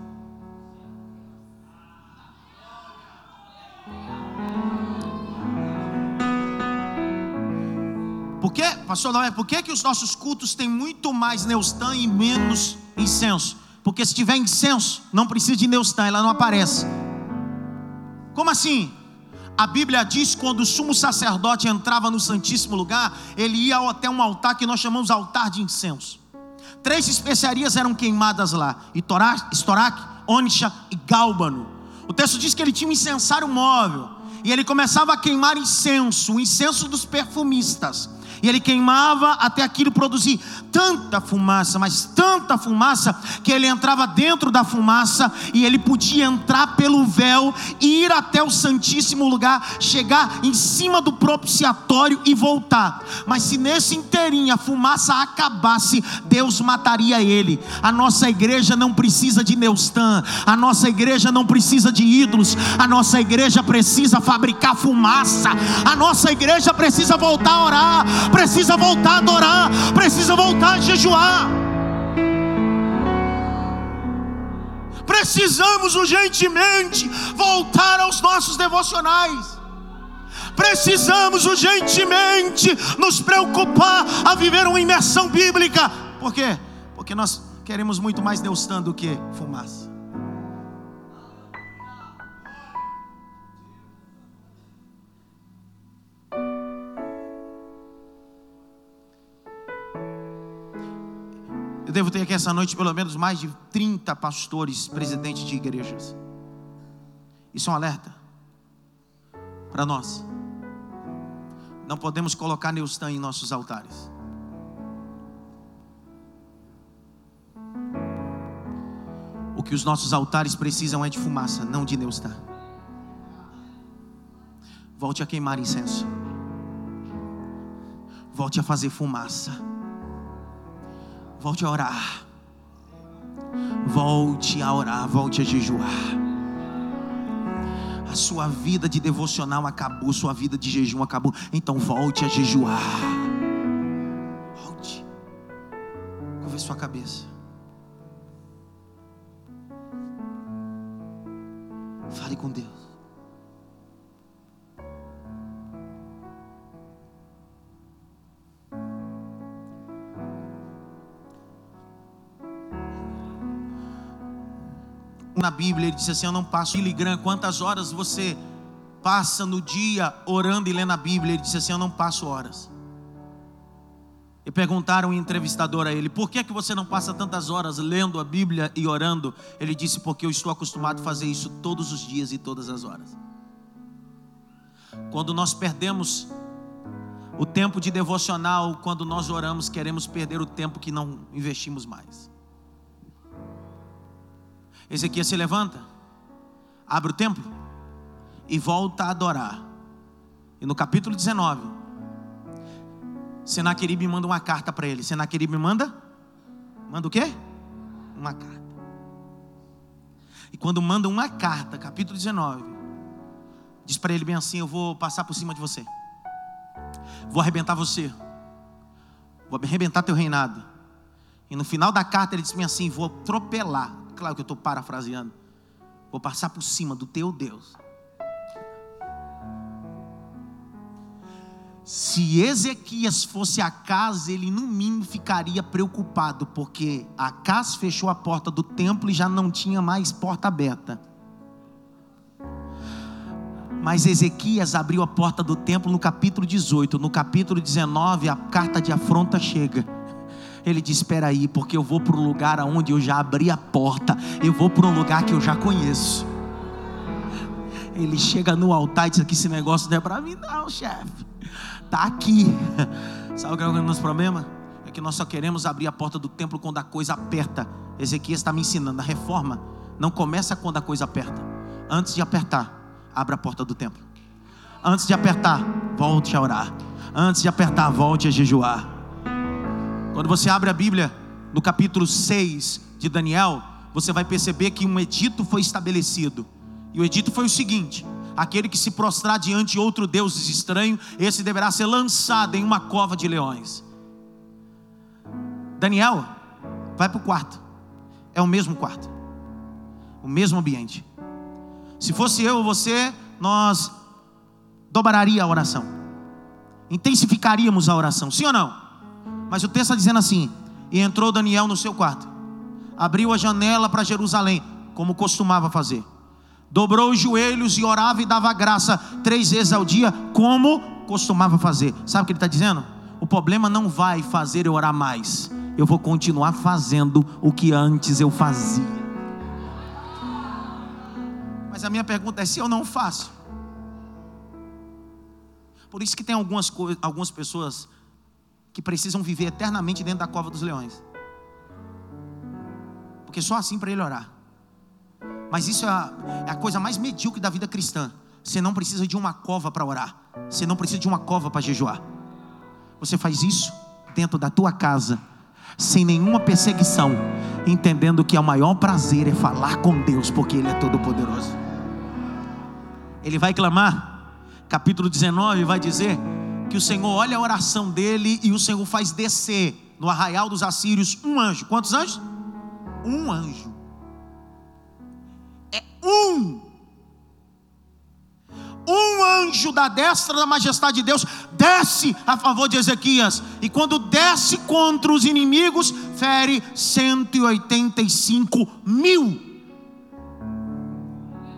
Por que, pastor Noé, por que, que os nossos cultos têm muito mais Neustã e menos incenso? Porque se tiver incenso, não precisa de Neustã, ela não aparece. Como assim? A Bíblia diz que quando o sumo sacerdote entrava no Santíssimo Lugar, ele ia até um altar que nós chamamos altar de incenso. Três especiarias eram queimadas lá: estorac, onixa e gálbano. O texto diz que ele tinha um incensário móvel. E ele começava a queimar incenso, o incenso dos perfumistas. E ele queimava até aquilo produzir tanta fumaça, mas tanta fumaça, que ele entrava dentro da fumaça e ele podia entrar pelo véu, ir até o Santíssimo Lugar, chegar em cima do propiciatório e voltar. Mas se nesse inteirinho a fumaça acabasse, Deus mataria ele. A nossa igreja não precisa de Neustan, a nossa igreja não precisa de ídolos, a nossa igreja precisa fabricar fumaça, a nossa igreja precisa voltar a orar precisa voltar a adorar, precisa voltar a jejuar. Precisamos urgentemente voltar aos nossos devocionais. Precisamos urgentemente nos preocupar a viver uma imersão bíblica. Por quê? Porque nós queremos muito mais Deus do que fumaça. Devo ter aqui essa noite pelo menos mais de 30 pastores, presidentes de igrejas. Isso é um alerta para nós. Não podemos colocar Neustan em nossos altares. O que os nossos altares precisam é de fumaça, não de Neustan. Volte a queimar incenso. Volte a fazer fumaça Volte a orar. Volte a orar, volte a jejuar. A sua vida de devocional acabou, sua vida de jejum acabou. Então volte a jejuar. Volte. Curva sua cabeça. Fale com Deus. Na Bíblia, ele disse assim: Eu não passo miligrama. Quantas horas você passa no dia orando e lendo a Bíblia? Ele disse assim: Eu não passo horas. E perguntaram o entrevistador a ele: Por que, é que você não passa tantas horas lendo a Bíblia e orando? Ele disse: Porque eu estou acostumado a fazer isso todos os dias e todas as horas. Quando nós perdemos o tempo de devocional, quando nós oramos, queremos perder o tempo que não investimos mais. Ezequias se levanta, abre o templo e volta a adorar. E no capítulo 19, Senaqueribe manda uma carta para ele. Senaqueribe manda? Manda o quê? Uma carta. E quando manda uma carta, capítulo 19, diz para ele bem assim: Eu vou passar por cima de você, vou arrebentar você, vou arrebentar teu reinado. E no final da carta ele diz bem assim: Vou atropelar. Claro que eu estou parafraseando. Vou passar por cima do teu Deus. Se Ezequias fosse a casa, ele no mínimo ficaria preocupado, porque a casa fechou a porta do templo e já não tinha mais porta aberta. Mas Ezequias abriu a porta do templo no capítulo 18. No capítulo 19, a carta de afronta chega. Ele diz: Espera aí, porque eu vou para um lugar onde eu já abri a porta. Eu vou para um lugar que eu já conheço. Ele chega no altar e diz: Aqui esse negócio não é para mim, não, chefe está aqui. Sabe o que é o nosso problema? É que nós só queremos abrir a porta do templo quando a coisa aperta. Ezequias está me ensinando: a reforma não começa quando a coisa aperta. Antes de apertar, abra a porta do templo. Antes de apertar, volte a orar. Antes de apertar, volte a jejuar. Quando você abre a Bíblia, no capítulo 6 de Daniel, você vai perceber que um edito foi estabelecido. E o edito foi o seguinte: aquele que se prostrar diante de outro Deus estranho, esse deverá ser lançado em uma cova de leões. Daniel, vai para o quarto, é o mesmo quarto, o mesmo ambiente. Se fosse eu ou você, nós dobraria a oração, intensificaríamos a oração, sim ou não? Mas o texto está dizendo assim: e entrou Daniel no seu quarto, abriu a janela para Jerusalém, como costumava fazer dobrou os joelhos e orava e dava graça três vezes ao dia, como costumava fazer. Sabe o que ele está dizendo? O problema não vai fazer eu orar mais, eu vou continuar fazendo o que antes eu fazia. Mas a minha pergunta é: se eu não faço? Por isso que tem algumas, algumas pessoas que precisam viver eternamente dentro da cova dos leões. Porque só assim para ele orar. Mas isso é a, é a coisa mais medíocre da vida cristã. Você não precisa de uma cova para orar. Você não precisa de uma cova para jejuar. Você faz isso dentro da tua casa, sem nenhuma perseguição, entendendo que é o maior prazer é falar com Deus, porque Ele é todo poderoso. Ele vai clamar, capítulo 19 vai dizer que o Senhor olha a oração dele e o Senhor faz descer no arraial dos assírios um anjo. Quantos anjos? Um anjo um. Um anjo da destra da majestade de Deus desce a favor de Ezequias, e quando desce contra os inimigos, fere 185 mil.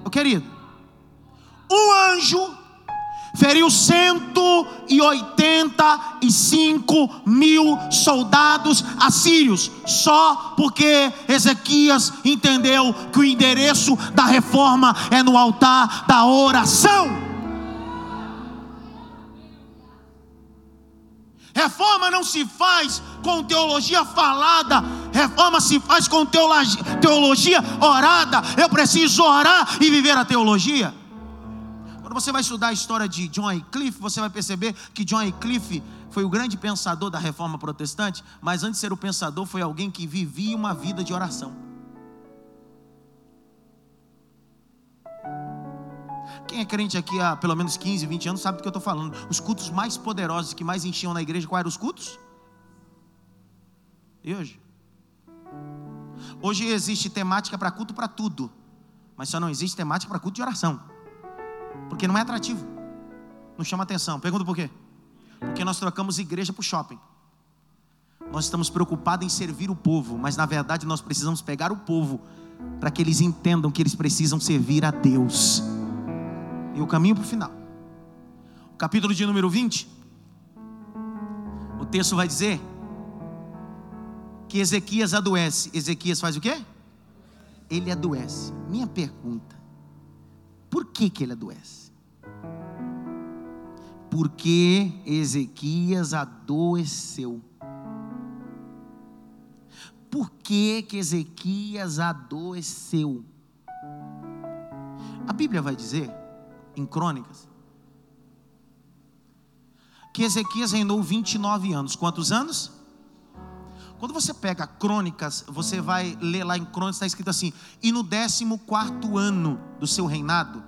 Meu querido, um anjo feriu 185 mil soldados assírios, só porque Ezequias entendeu que o endereço da reforma é no altar da oração. Reforma não se faz com teologia falada, reforma se faz com teologia, orada. Eu preciso orar e viver a teologia. Quando você vai estudar a história de John Wycliffe, você vai perceber que John Wycliffe foi o grande pensador da reforma protestante, mas antes de ser o pensador, foi alguém que vivia uma vida de oração. Quem é crente aqui há pelo menos 15, 20 anos sabe do que eu estou falando. Os cultos mais poderosos que mais enchiam na igreja, quais eram os cultos? E hoje? Hoje existe temática para culto para tudo, mas só não existe temática para culto de oração. Porque não é atrativo. Não chama atenção. Pergunta por quê? Porque nós trocamos igreja o shopping. Nós estamos preocupados em servir o povo, mas na verdade nós precisamos pegar o povo para que eles entendam que eles precisam servir a Deus. E o caminho para o final. O capítulo de número 20, o texto vai dizer que Ezequias adoece. Ezequias faz o quê? Ele adoece. Minha pergunta: por que, que ele adoece? Porque Ezequias adoeceu. Por que, que Ezequias adoeceu? A Bíblia vai dizer, em Crônicas, que Ezequias reinou 29 anos. Quantos anos? Quando você pega Crônicas, você vai ler lá em Crônicas, está escrito assim: E no 14 ano do seu reinado,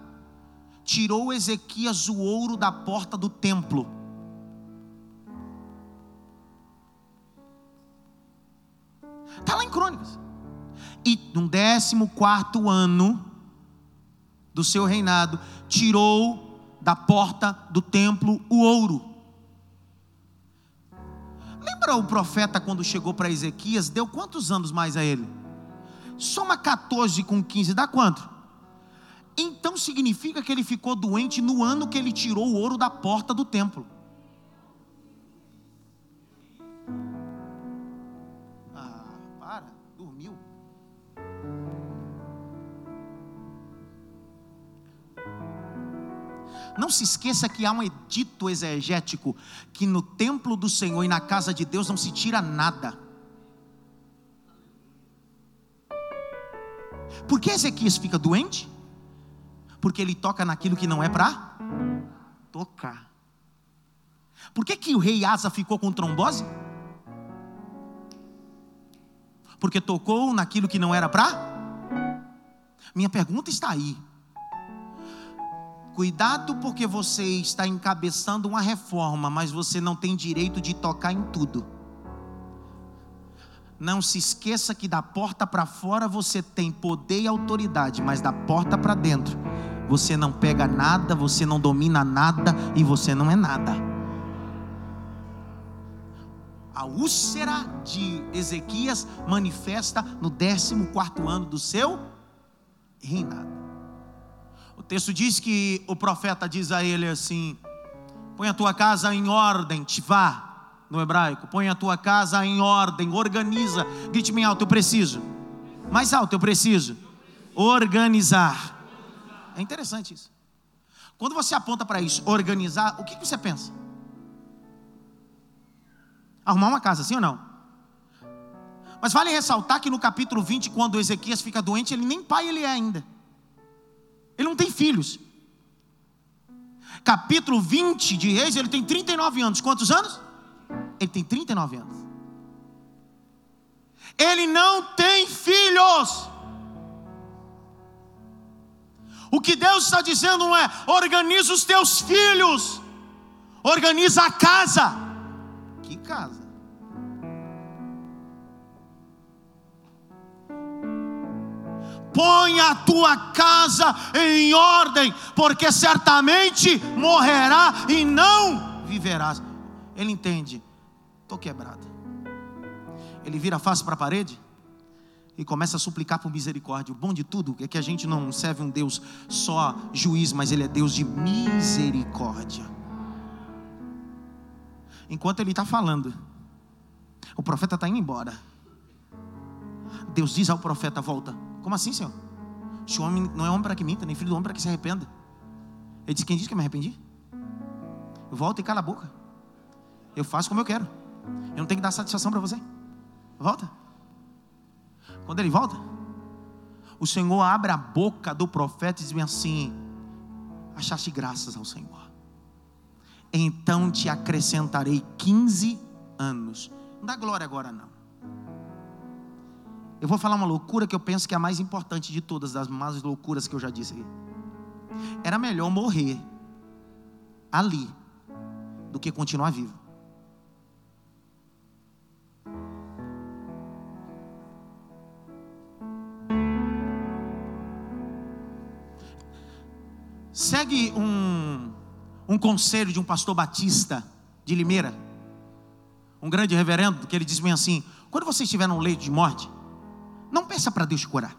tirou Ezequias o ouro da porta do templo. Está lá em Crônicas. E no 14 ano do seu reinado, tirou da porta do templo o ouro. Lembra o profeta quando chegou para Ezequias, deu quantos anos mais a ele? Soma 14 com 15, dá quanto? Então significa que ele ficou doente no ano que ele tirou o ouro da porta do templo. Ah, para, dormiu. Não se esqueça que há um edito exegético que no templo do Senhor e na casa de Deus não se tira nada. Por que Ezequias fica doente? Porque ele toca naquilo que não é para tocar. Por que, que o rei Asa ficou com trombose? Porque tocou naquilo que não era para? Minha pergunta está aí. Cuidado porque você está encabeçando uma reforma, mas você não tem direito de tocar em tudo. Não se esqueça que da porta para fora você tem poder e autoridade, mas da porta para dentro você não pega nada, você não domina nada e você não é nada. A úlcera de Ezequias manifesta no 14 ano do seu reinado. O texto diz que o profeta diz a ele assim: põe a tua casa em ordem, tivá, no hebraico, põe a tua casa em ordem, organiza, grite bem alto, eu preciso, mais alto, eu preciso, organizar. É interessante isso. Quando você aponta para isso, organizar, o que você pensa? Arrumar uma casa, sim ou não? Mas vale ressaltar que no capítulo 20, quando Ezequias fica doente, ele nem pai ele é ainda. Ele não tem filhos. Capítulo 20 de Reis, ele tem 39 anos. Quantos anos? Ele tem 39 anos. Ele não tem filhos. O que Deus está dizendo não é organiza os teus filhos, organiza a casa. Que casa? põe a tua casa em ordem, porque certamente morrerá e não viverás. Ele entende, estou quebrado. Ele vira a face para a parede e começa a suplicar por misericórdia. O bom de tudo é que a gente não serve um Deus só juiz, mas Ele é Deus de misericórdia. Enquanto Ele está falando, o profeta está indo embora. Deus diz ao profeta: Volta. Como assim, Senhor? O homem não é homem para que minta, nem filho do homem para que se arrependa. Ele diz: Quem diz que eu me arrependi? Volta e cala a boca. Eu faço como eu quero. Eu não tenho que dar satisfação para você. Volta. Quando ele volta, o Senhor abre a boca do profeta e diz assim: Achaste graças ao Senhor. Então te acrescentarei 15 anos. Não dá glória agora, não. Eu vou falar uma loucura que eu penso que é a mais importante de todas, das más loucuras que eu já disse aqui. Era melhor morrer ali do que continuar vivo. Segue um, um conselho de um pastor batista de Limeira, um grande reverendo, que ele diz bem assim: quando você estiver num leito de morte, não peça para Deus te curar.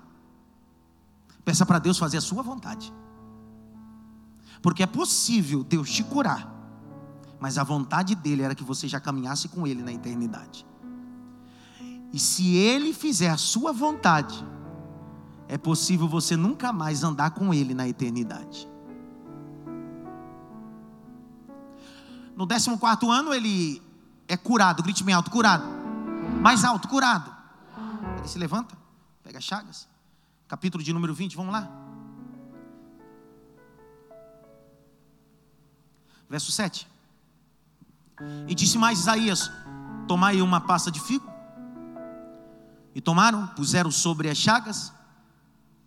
Peça para Deus fazer a sua vontade. Porque é possível Deus te curar, mas a vontade dele era que você já caminhasse com ele na eternidade. E se ele fizer a sua vontade, é possível você nunca mais andar com ele na eternidade. No 14 ano ele é curado, grite bem alto, curado. Mais alto, curado. Ele se levanta, pega chagas. Capítulo de número 20, vamos lá. Verso 7. E disse mais Isaías: Tomai uma pasta de figo. E tomaram, puseram sobre as chagas,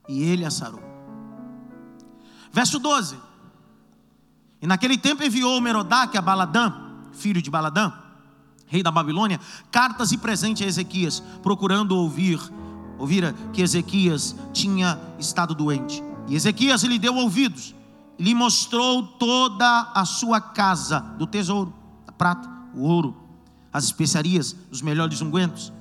e ele a sarou. Verso 12. E naquele tempo enviou Merodach a Baladã, filho de Baladã, rei da Babilônia, cartas e presente a Ezequias, procurando ouvir, ouvira que Ezequias tinha estado doente. E Ezequias lhe deu ouvidos, lhe mostrou toda a sua casa do tesouro, a prata, o ouro, as especiarias, os melhores ungüentos,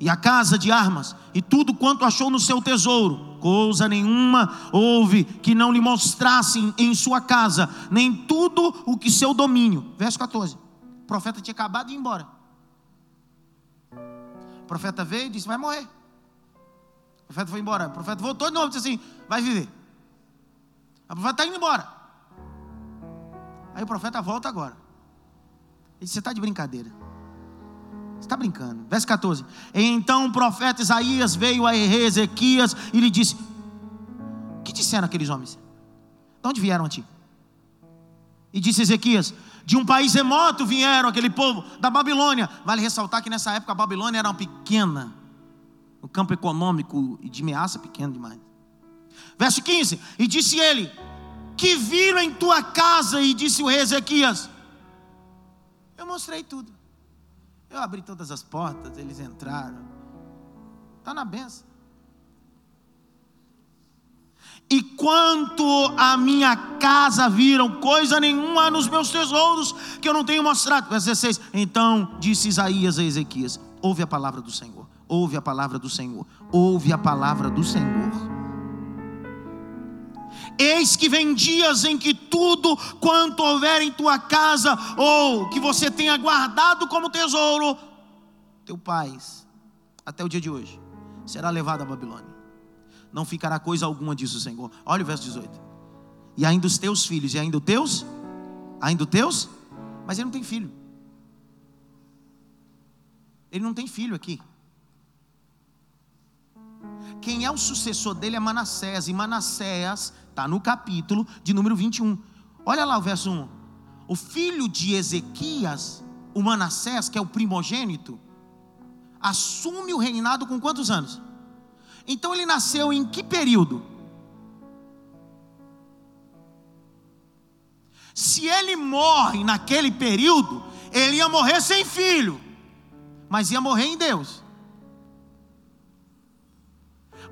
e a casa de armas, e tudo quanto achou no seu tesouro, coisa nenhuma houve que não lhe mostrassem em sua casa, nem tudo o que seu domínio. Verso 14. O profeta tinha acabado de ir embora. O profeta veio e disse: Vai morrer. O profeta foi embora. O profeta voltou de novo e disse assim: Vai viver. O profeta está indo embora. Aí o profeta volta agora. Ele disse: Você está de brincadeira. Está brincando. Verso 14. Então o profeta Isaías veio a Ezequias e lhe disse: O que disseram aqueles homens? De onde vieram a ti? E disse Ezequias: De um país remoto vieram aquele povo da Babilônia. Vale ressaltar que nessa época a Babilônia era uma pequena, no campo econômico e de ameaça pequeno demais. Verso 15: E disse ele: Que viram em tua casa? E disse o rei Ezequias: Eu mostrei tudo. Eu abri todas as portas, eles entraram. Está na benção. E quanto a minha casa viram, coisa nenhuma nos meus tesouros que eu não tenho mostrado. Verso 16. Então disse Isaías a Ezequias: Ouve a palavra do Senhor, ouve a palavra do Senhor, ouve a palavra do Senhor. Eis que vem dias em que tudo quanto houver em tua casa, ou que você tenha guardado como tesouro, teu pai, até o dia de hoje, será levado à Babilônia. Não ficará coisa alguma disso, Senhor. Olha o verso 18. E ainda os teus filhos, e ainda os teus, ainda os teus, mas ele não tem filho. Ele não tem filho aqui. Quem é o sucessor dele é Manassés, e Manassés está no capítulo de número 21. Olha lá o verso 1. O filho de Ezequias, o Manassés, que é o primogênito, assume o reinado com quantos anos? Então ele nasceu em que período? Se ele morre naquele período, ele ia morrer sem filho, mas ia morrer em Deus.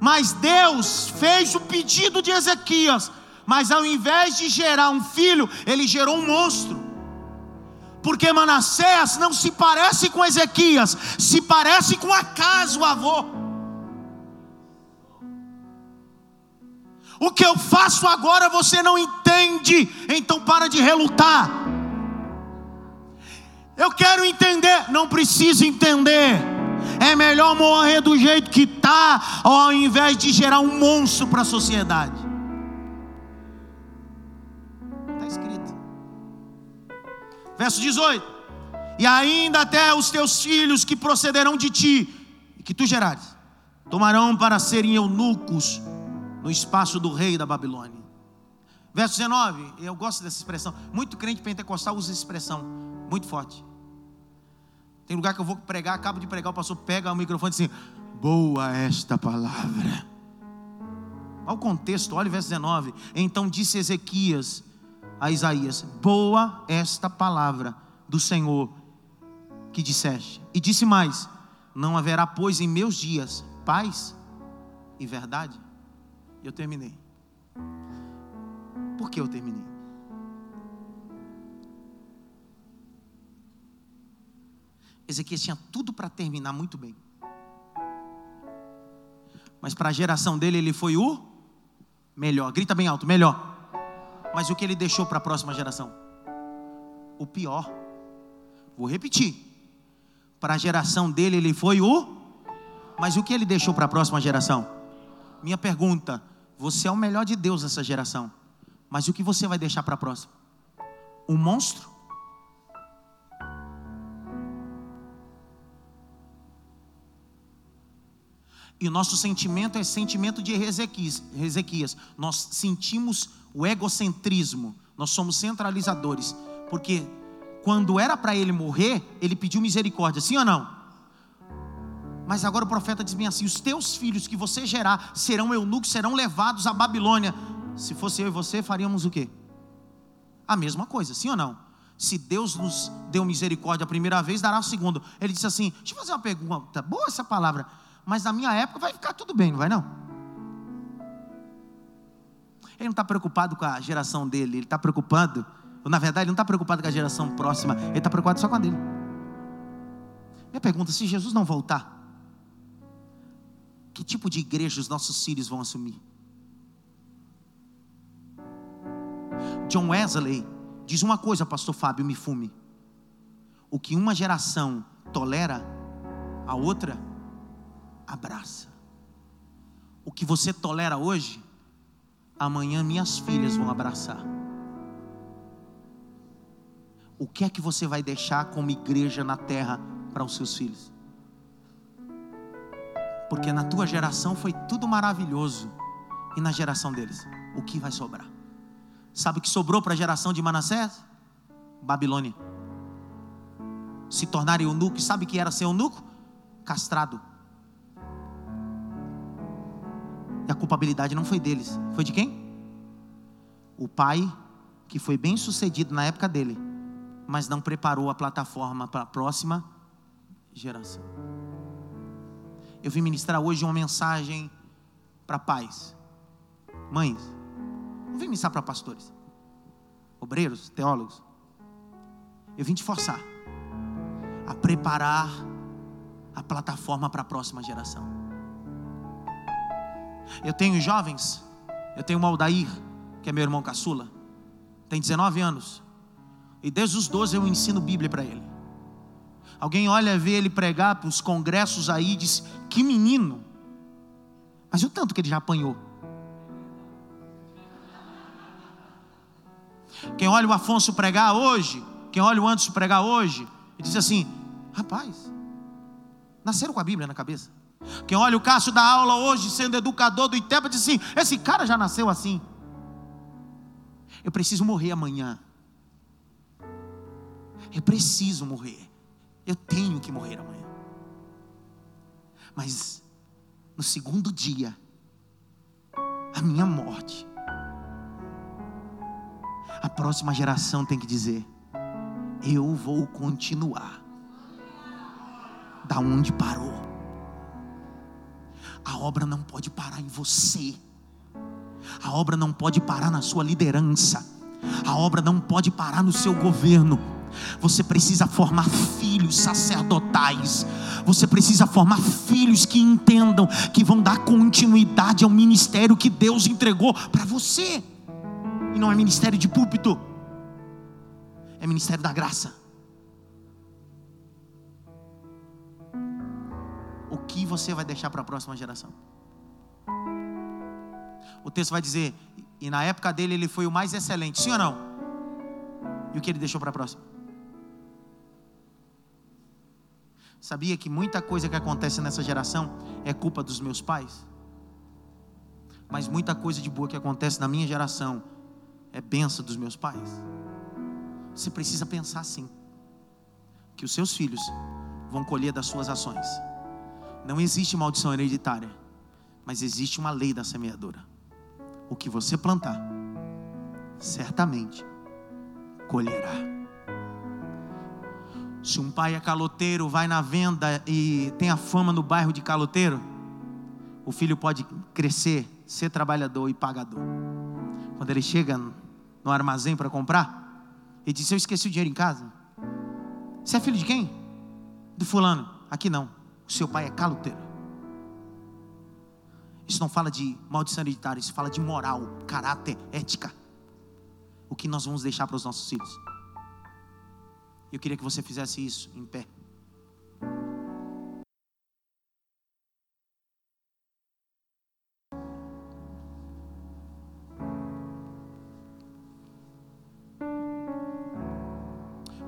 Mas Deus fez o pedido de Ezequias, mas ao invés de gerar um filho, ele gerou um monstro. Porque Manassés não se parece com Ezequias, se parece com Acas, o avô. O que eu faço agora você não entende, então para de relutar. Eu quero entender, não preciso entender. É melhor morrer do jeito que está, ao invés de gerar um monstro para a sociedade. Está escrito. Verso 18: E ainda até os teus filhos que procederão de ti, e que tu gerares, tomarão para serem eunucos no espaço do rei da Babilônia. Verso 19, eu gosto dessa expressão. Muito crente pentecostal usa essa expressão, muito forte. Tem lugar que eu vou pregar, acabo de pregar, o pastor pega o microfone e diz assim: Boa esta palavra. Olha o contexto, olha o verso 19. Então disse Ezequias a Isaías: Boa esta palavra do Senhor que disseste. E disse mais: Não haverá, pois, em meus dias paz e verdade. Eu terminei. Por que eu terminei? Ezequias tinha tudo para terminar muito bem. Mas para a geração dele, ele foi o melhor. Grita bem alto, melhor. Mas o que ele deixou para a próxima geração? O pior. Vou repetir. Para a geração dele, ele foi o Mas o que ele deixou para a próxima geração? Minha pergunta: você é o melhor de Deus nessa geração, mas o que você vai deixar para a próxima? Um monstro? E o nosso sentimento é sentimento de Ezequias. Nós sentimos o egocentrismo. Nós somos centralizadores. Porque quando era para ele morrer, ele pediu misericórdia, sim ou não? Mas agora o profeta diz bem assim: os teus filhos que você gerar serão eunucos, serão levados à Babilônia. Se fosse eu e você, faríamos o quê? A mesma coisa, sim ou não? Se Deus nos deu misericórdia a primeira vez, dará a segunda. Ele disse assim: Deixa eu fazer uma pergunta, boa essa palavra mas na minha época vai ficar tudo bem, não vai não? Ele não está preocupado com a geração dele, ele está preocupado, ou na verdade, ele não está preocupado com a geração próxima, ele está preocupado só com a dele. Minha pergunta: se Jesus não voltar, que tipo de igreja os nossos filhos vão assumir? John Wesley diz uma coisa, pastor Fábio, me fume. O que uma geração tolera, a outra abraça. O que você tolera hoje, amanhã minhas filhas vão abraçar. O que é que você vai deixar como igreja na terra para os seus filhos? Porque na tua geração foi tudo maravilhoso, e na geração deles, o que vai sobrar? Sabe o que sobrou para a geração de Manassés? Babilônia. Se tornar eunuco, sabe o que era ser eunuco? Castrado a culpabilidade não foi deles, foi de quem? O pai, que foi bem sucedido na época dele, mas não preparou a plataforma para a próxima geração. Eu vim ministrar hoje uma mensagem para pais, mães. Não vim ministrar para pastores, obreiros, teólogos. Eu vim te forçar a preparar a plataforma para a próxima geração. Eu tenho jovens, eu tenho o Aldair, que é meu irmão caçula, tem 19 anos, e desde os 12 eu ensino Bíblia para ele. Alguém olha, vê ele pregar para os congressos aí e diz: Que menino, mas o tanto que ele já apanhou. Quem olha o Afonso pregar hoje, quem olha o Anderson pregar hoje, e diz assim: Rapaz, nasceram com a Bíblia na cabeça. Quem olha o Cássio da aula hoje, sendo educador do ITEPA, diz assim: esse cara já nasceu assim. Eu preciso morrer amanhã. Eu preciso morrer. Eu tenho que morrer amanhã. Mas no segundo dia, a minha morte, a próxima geração tem que dizer: eu vou continuar da onde parou. A obra não pode parar em você. A obra não pode parar na sua liderança. A obra não pode parar no seu governo. Você precisa formar filhos sacerdotais. Você precisa formar filhos que entendam que vão dar continuidade ao ministério que Deus entregou para você. E não é ministério de púlpito, é ministério da graça. Que você vai deixar para a próxima geração. O texto vai dizer, e na época dele ele foi o mais excelente, sim ou não? E o que ele deixou para a próxima? Sabia que muita coisa que acontece nessa geração é culpa dos meus pais? Mas muita coisa de boa que acontece na minha geração é benção dos meus pais. Você precisa pensar assim: que os seus filhos vão colher das suas ações. Não existe maldição hereditária, mas existe uma lei da semeadura. O que você plantar, certamente colherá. Se um pai é caloteiro, vai na venda e tem a fama no bairro de caloteiro, o filho pode crescer, ser trabalhador e pagador. Quando ele chega no armazém para comprar, ele diz: Eu esqueci o dinheiro em casa. Você é filho de quem? Do fulano. Aqui não seu pai é caloteiro. Isso não fala de maldição hereditária, isso fala de moral, caráter, ética. O que nós vamos deixar para os nossos filhos. Eu queria que você fizesse isso em pé.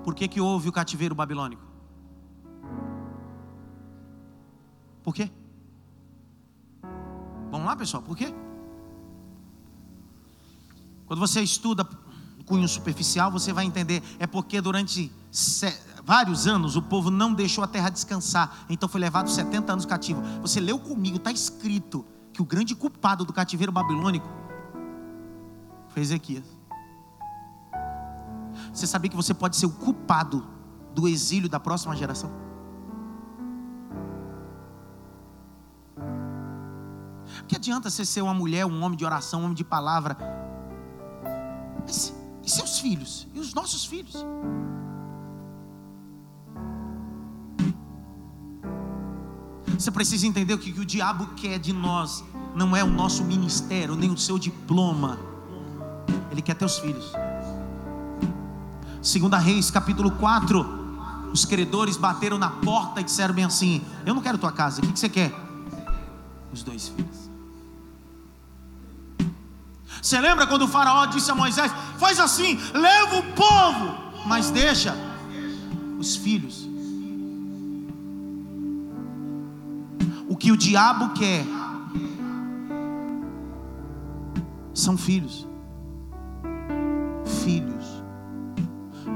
Por que, que houve o cativeiro babilônico? Por quê? Vamos lá, pessoal, por quê? Quando você estuda cunho superficial, você vai entender. É porque durante vários anos o povo não deixou a terra descansar. Então foi levado 70 anos cativo. Você leu comigo, está escrito que o grande culpado do cativeiro babilônico foi Ezequias. Você sabia que você pode ser o culpado do exílio da próxima geração? Que adianta você ser uma mulher, um homem de oração, um homem de palavra? Mas, e seus filhos? E os nossos filhos? Você precisa entender o que o diabo quer de nós não é o nosso ministério, nem o seu diploma. Ele quer teus filhos. Segunda Reis, capítulo 4. Os credores bateram na porta e disseram bem assim: Eu não quero tua casa, o que você quer? Os dois filhos. Você lembra quando o faraó disse a Moisés: Faz assim, leva o povo, mas deixa os filhos. O que o diabo quer são filhos. Filhos.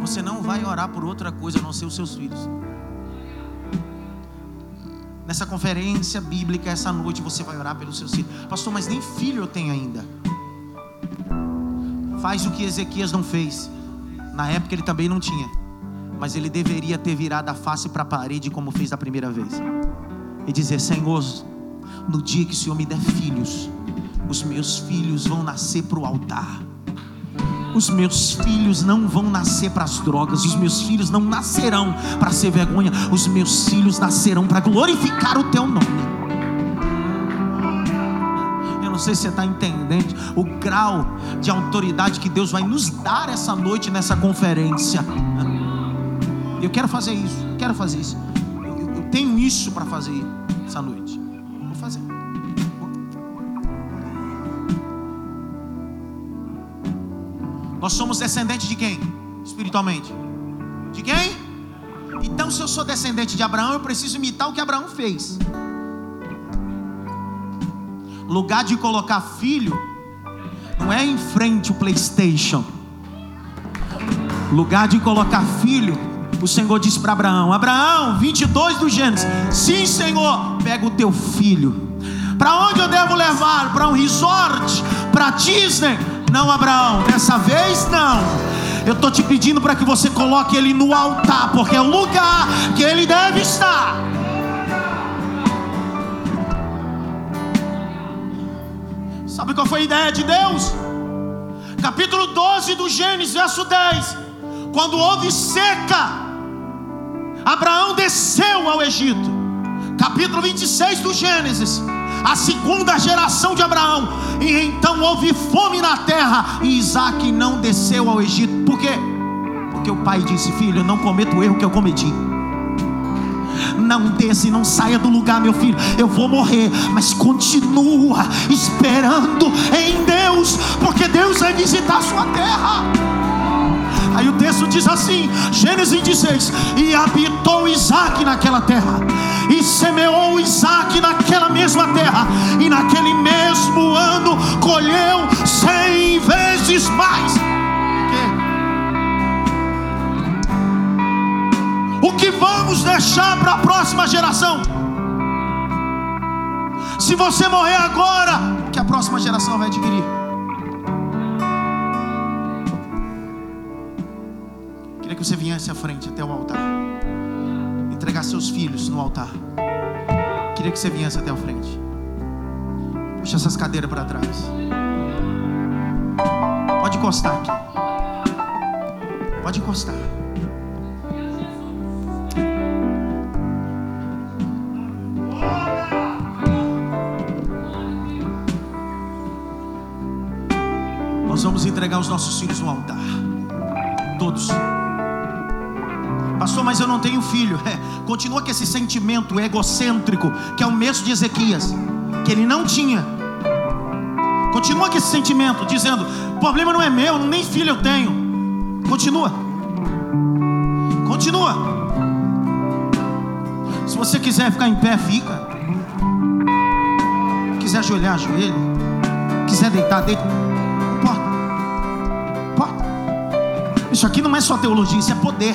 Você não vai orar por outra coisa a não ser os seus filhos. Nessa conferência bíblica, essa noite, você vai orar pelos seus filhos. Pastor, mas nem filho eu tenho ainda. Faz o que Ezequias não fez. Na época ele também não tinha. Mas ele deveria ter virado a face para a parede como fez da primeira vez e dizer: Senhor, no dia que o Senhor me der filhos, os meus filhos vão nascer para o altar. Os meus filhos não vão nascer para as drogas, os meus filhos não nascerão para ser vergonha, os meus filhos nascerão para glorificar o teu nome. Eu não sei se você está entendendo o grau de autoridade que Deus vai nos dar essa noite nessa conferência. Eu quero fazer isso, quero fazer isso tenho isso para fazer essa noite. Nós somos descendentes de quem? Espiritualmente. De quem? Então, se eu sou descendente de Abraão, eu preciso imitar o que Abraão fez. Lugar de colocar filho, não é em frente o PlayStation. Lugar de colocar filho o Senhor disse para Abraão: Abraão, 22 do Gênesis, sim, Senhor, pega o teu filho. Para onde eu devo levar? Para um resort? Para Disney? Não, Abraão, dessa vez não. Eu estou te pedindo para que você coloque ele no altar, porque é o lugar que ele deve estar. Sabe qual foi a ideia de Deus? Capítulo 12 do Gênesis, verso 10. Quando houve seca, Abraão desceu ao Egito. Capítulo 26 do Gênesis. A segunda geração de Abraão. E então houve fome na terra. E Isaac não desceu ao Egito. Por quê? Porque o pai disse: Filho, não cometa o erro que eu cometi. Não desça e não saia do lugar, meu filho. Eu vou morrer, mas continua esperando em Deus, porque Deus vai visitar a sua terra. Aí o texto diz assim, Gênesis 26: E habitou Isaac naquela terra, e semeou Isaac naquela mesma terra, e naquele mesmo ano colheu cem vezes mais. O que vamos deixar para a próxima geração? Se você morrer agora, que a próxima geração vai adquirir? Que você viesse à frente até o altar. Entregar seus filhos no altar. Queria que você viesse até a frente. Puxa essas cadeiras para trás. Pode encostar aqui. Pode encostar. Nós vamos entregar os nossos filhos no altar. Todos. Pastor, mas eu não tenho filho. É, continua com esse sentimento egocêntrico, que é o mesmo de Ezequias, que ele não tinha. Continua com esse sentimento, dizendo: o problema não é meu, nem filho eu tenho. Continua. Continua. Se você quiser ficar em pé, fica. Quiser ajoelhar, ajoelha. Quiser deitar, deita. Importa. Importa. Isso aqui não é só teologia, isso é poder.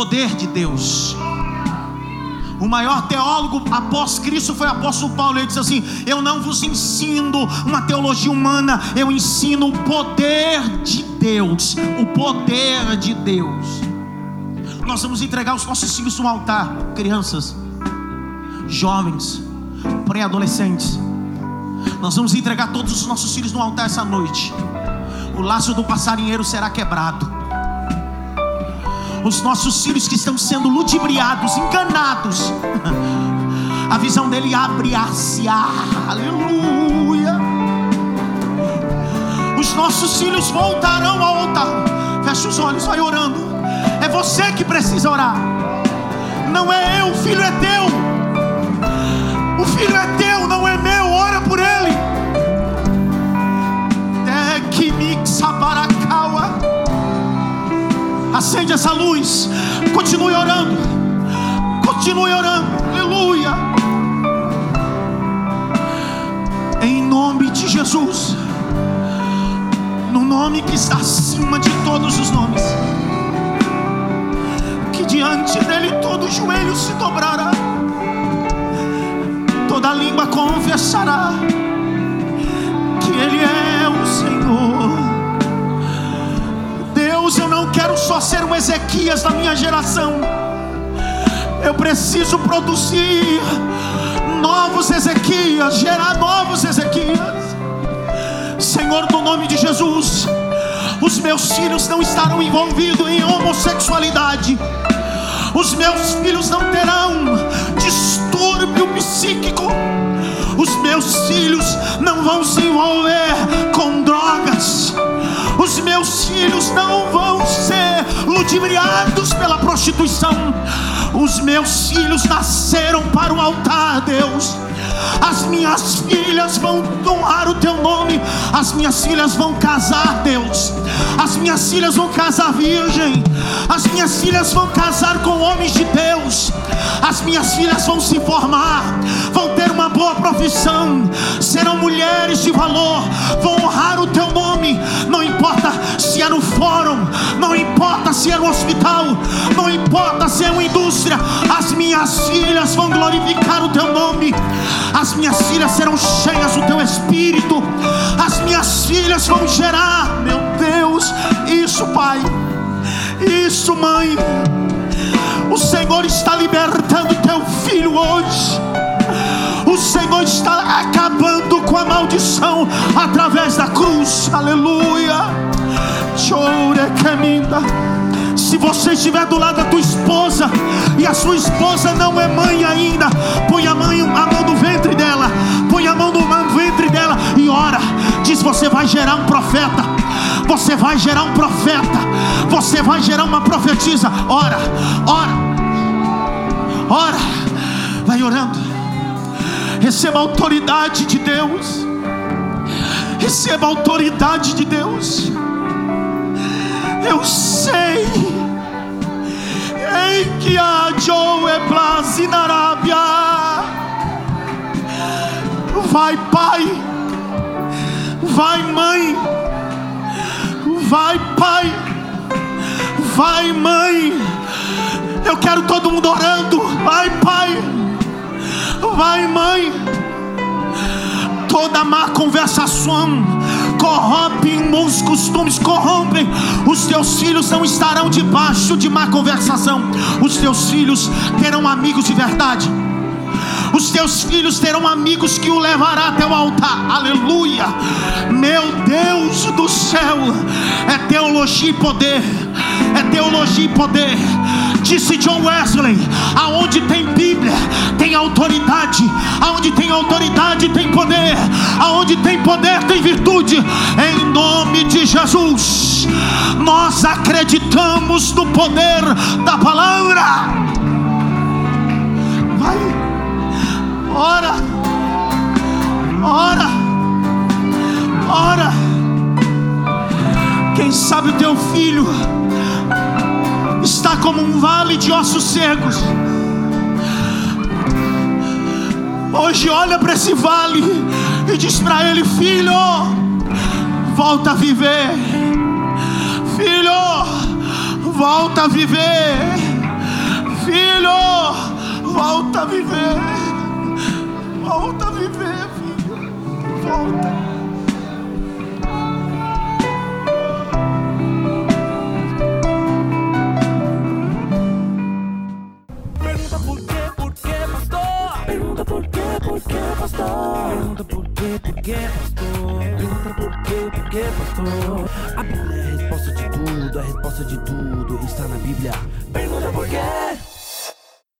Poder de Deus. O maior teólogo após Cristo foi o apóstolo Paulo. Ele disse assim: Eu não vos ensino uma teologia humana, eu ensino o poder de Deus. O poder de Deus. Nós vamos entregar os nossos filhos no altar, crianças, jovens, pré-adolescentes. Nós vamos entregar todos os nossos filhos no altar essa noite. O laço do passarinheiro será quebrado os nossos filhos que estão sendo ludibriados, enganados. A visão dele abre-se, aleluia. Os nossos filhos voltarão ao altar. Fecha os olhos, vai orando. É você que precisa orar. Não é eu, o filho é teu. O filho é teu, não é meu. Acende essa luz. Continue orando. Continue orando. Aleluia. Em nome de Jesus. No nome que está acima de todos os nomes. Que diante dele todo joelho se dobrará. Toda língua confessará que ele é o Senhor. Quero só ser um Ezequias da minha geração, eu preciso produzir novos Ezequias, gerar novos Ezequias. Senhor, no nome de Jesus, os meus filhos não estarão envolvidos em homossexualidade, os meus filhos não terão distúrbio psíquico, os meus filhos não vão se envolver com drogas os meus filhos não vão ser ludibriados pela prostituição. Os meus filhos nasceram para o altar, Deus. As minhas filhas vão honrar o teu nome. As minhas filhas vão casar, Deus. As minhas filhas vão casar virgem. As minhas filhas vão casar com homens de Deus. As minhas filhas vão se formar, uma boa profissão, serão mulheres de valor, vão honrar o teu nome. Não importa se é no fórum, não importa se é no hospital, não importa se é uma indústria. As minhas filhas vão glorificar o teu nome. As minhas filhas serão cheias do teu espírito. As minhas filhas vão gerar, meu Deus, isso, Pai. Isso, mãe. O Senhor está libertando teu filho hoje. Está acabando com a maldição através da cruz. Aleluia. Chore caminda. Se você estiver do lado da tua esposa e a sua esposa não é mãe ainda, põe a, a mão no ventre dela, põe a mão no ventre dela e ora. Diz: Você vai gerar um profeta, você vai gerar um profeta, você vai gerar uma profetisa. Ora, ora, ora, vai orando. Receba a autoridade de Deus. Receba a autoridade de Deus. Eu sei em que a Joe Arábia. Vai, pai. Vai, mãe. Vai, pai. Vai, mãe. Eu quero todo mundo orando. Vai, pai. Vai, mãe. Toda má conversação corrompem, os costumes corrompem. Os teus filhos não estarão debaixo de má conversação. Os teus filhos terão amigos de verdade. Os teus filhos terão amigos que o levará até o altar. Aleluia. Meu Deus do céu, é teologia e poder. É teologia e poder. Disse John Wesley: aonde tem Bíblia, tem autoridade. Aonde tem autoridade, tem poder. Aonde tem poder, tem virtude. Em nome de Jesus, nós acreditamos no poder da palavra. Ora, ora, ora. Quem sabe o teu filho como um vale de ossos secos. Hoje olha para esse vale e diz para ele: Filho, volta a viver. Filho, volta a viver. Filho, volta a viver. Volta a viver, filho. Volta. Pergunta por quê, por quê, pastor? Pergunta por quê, por quê, pastor? Pergunta por quê, por quê, pastor? Pergunta por quê, por quê, pastor? A Bíblia é a resposta de tudo, a resposta de tudo está na Bíblia. Pergunta por quê?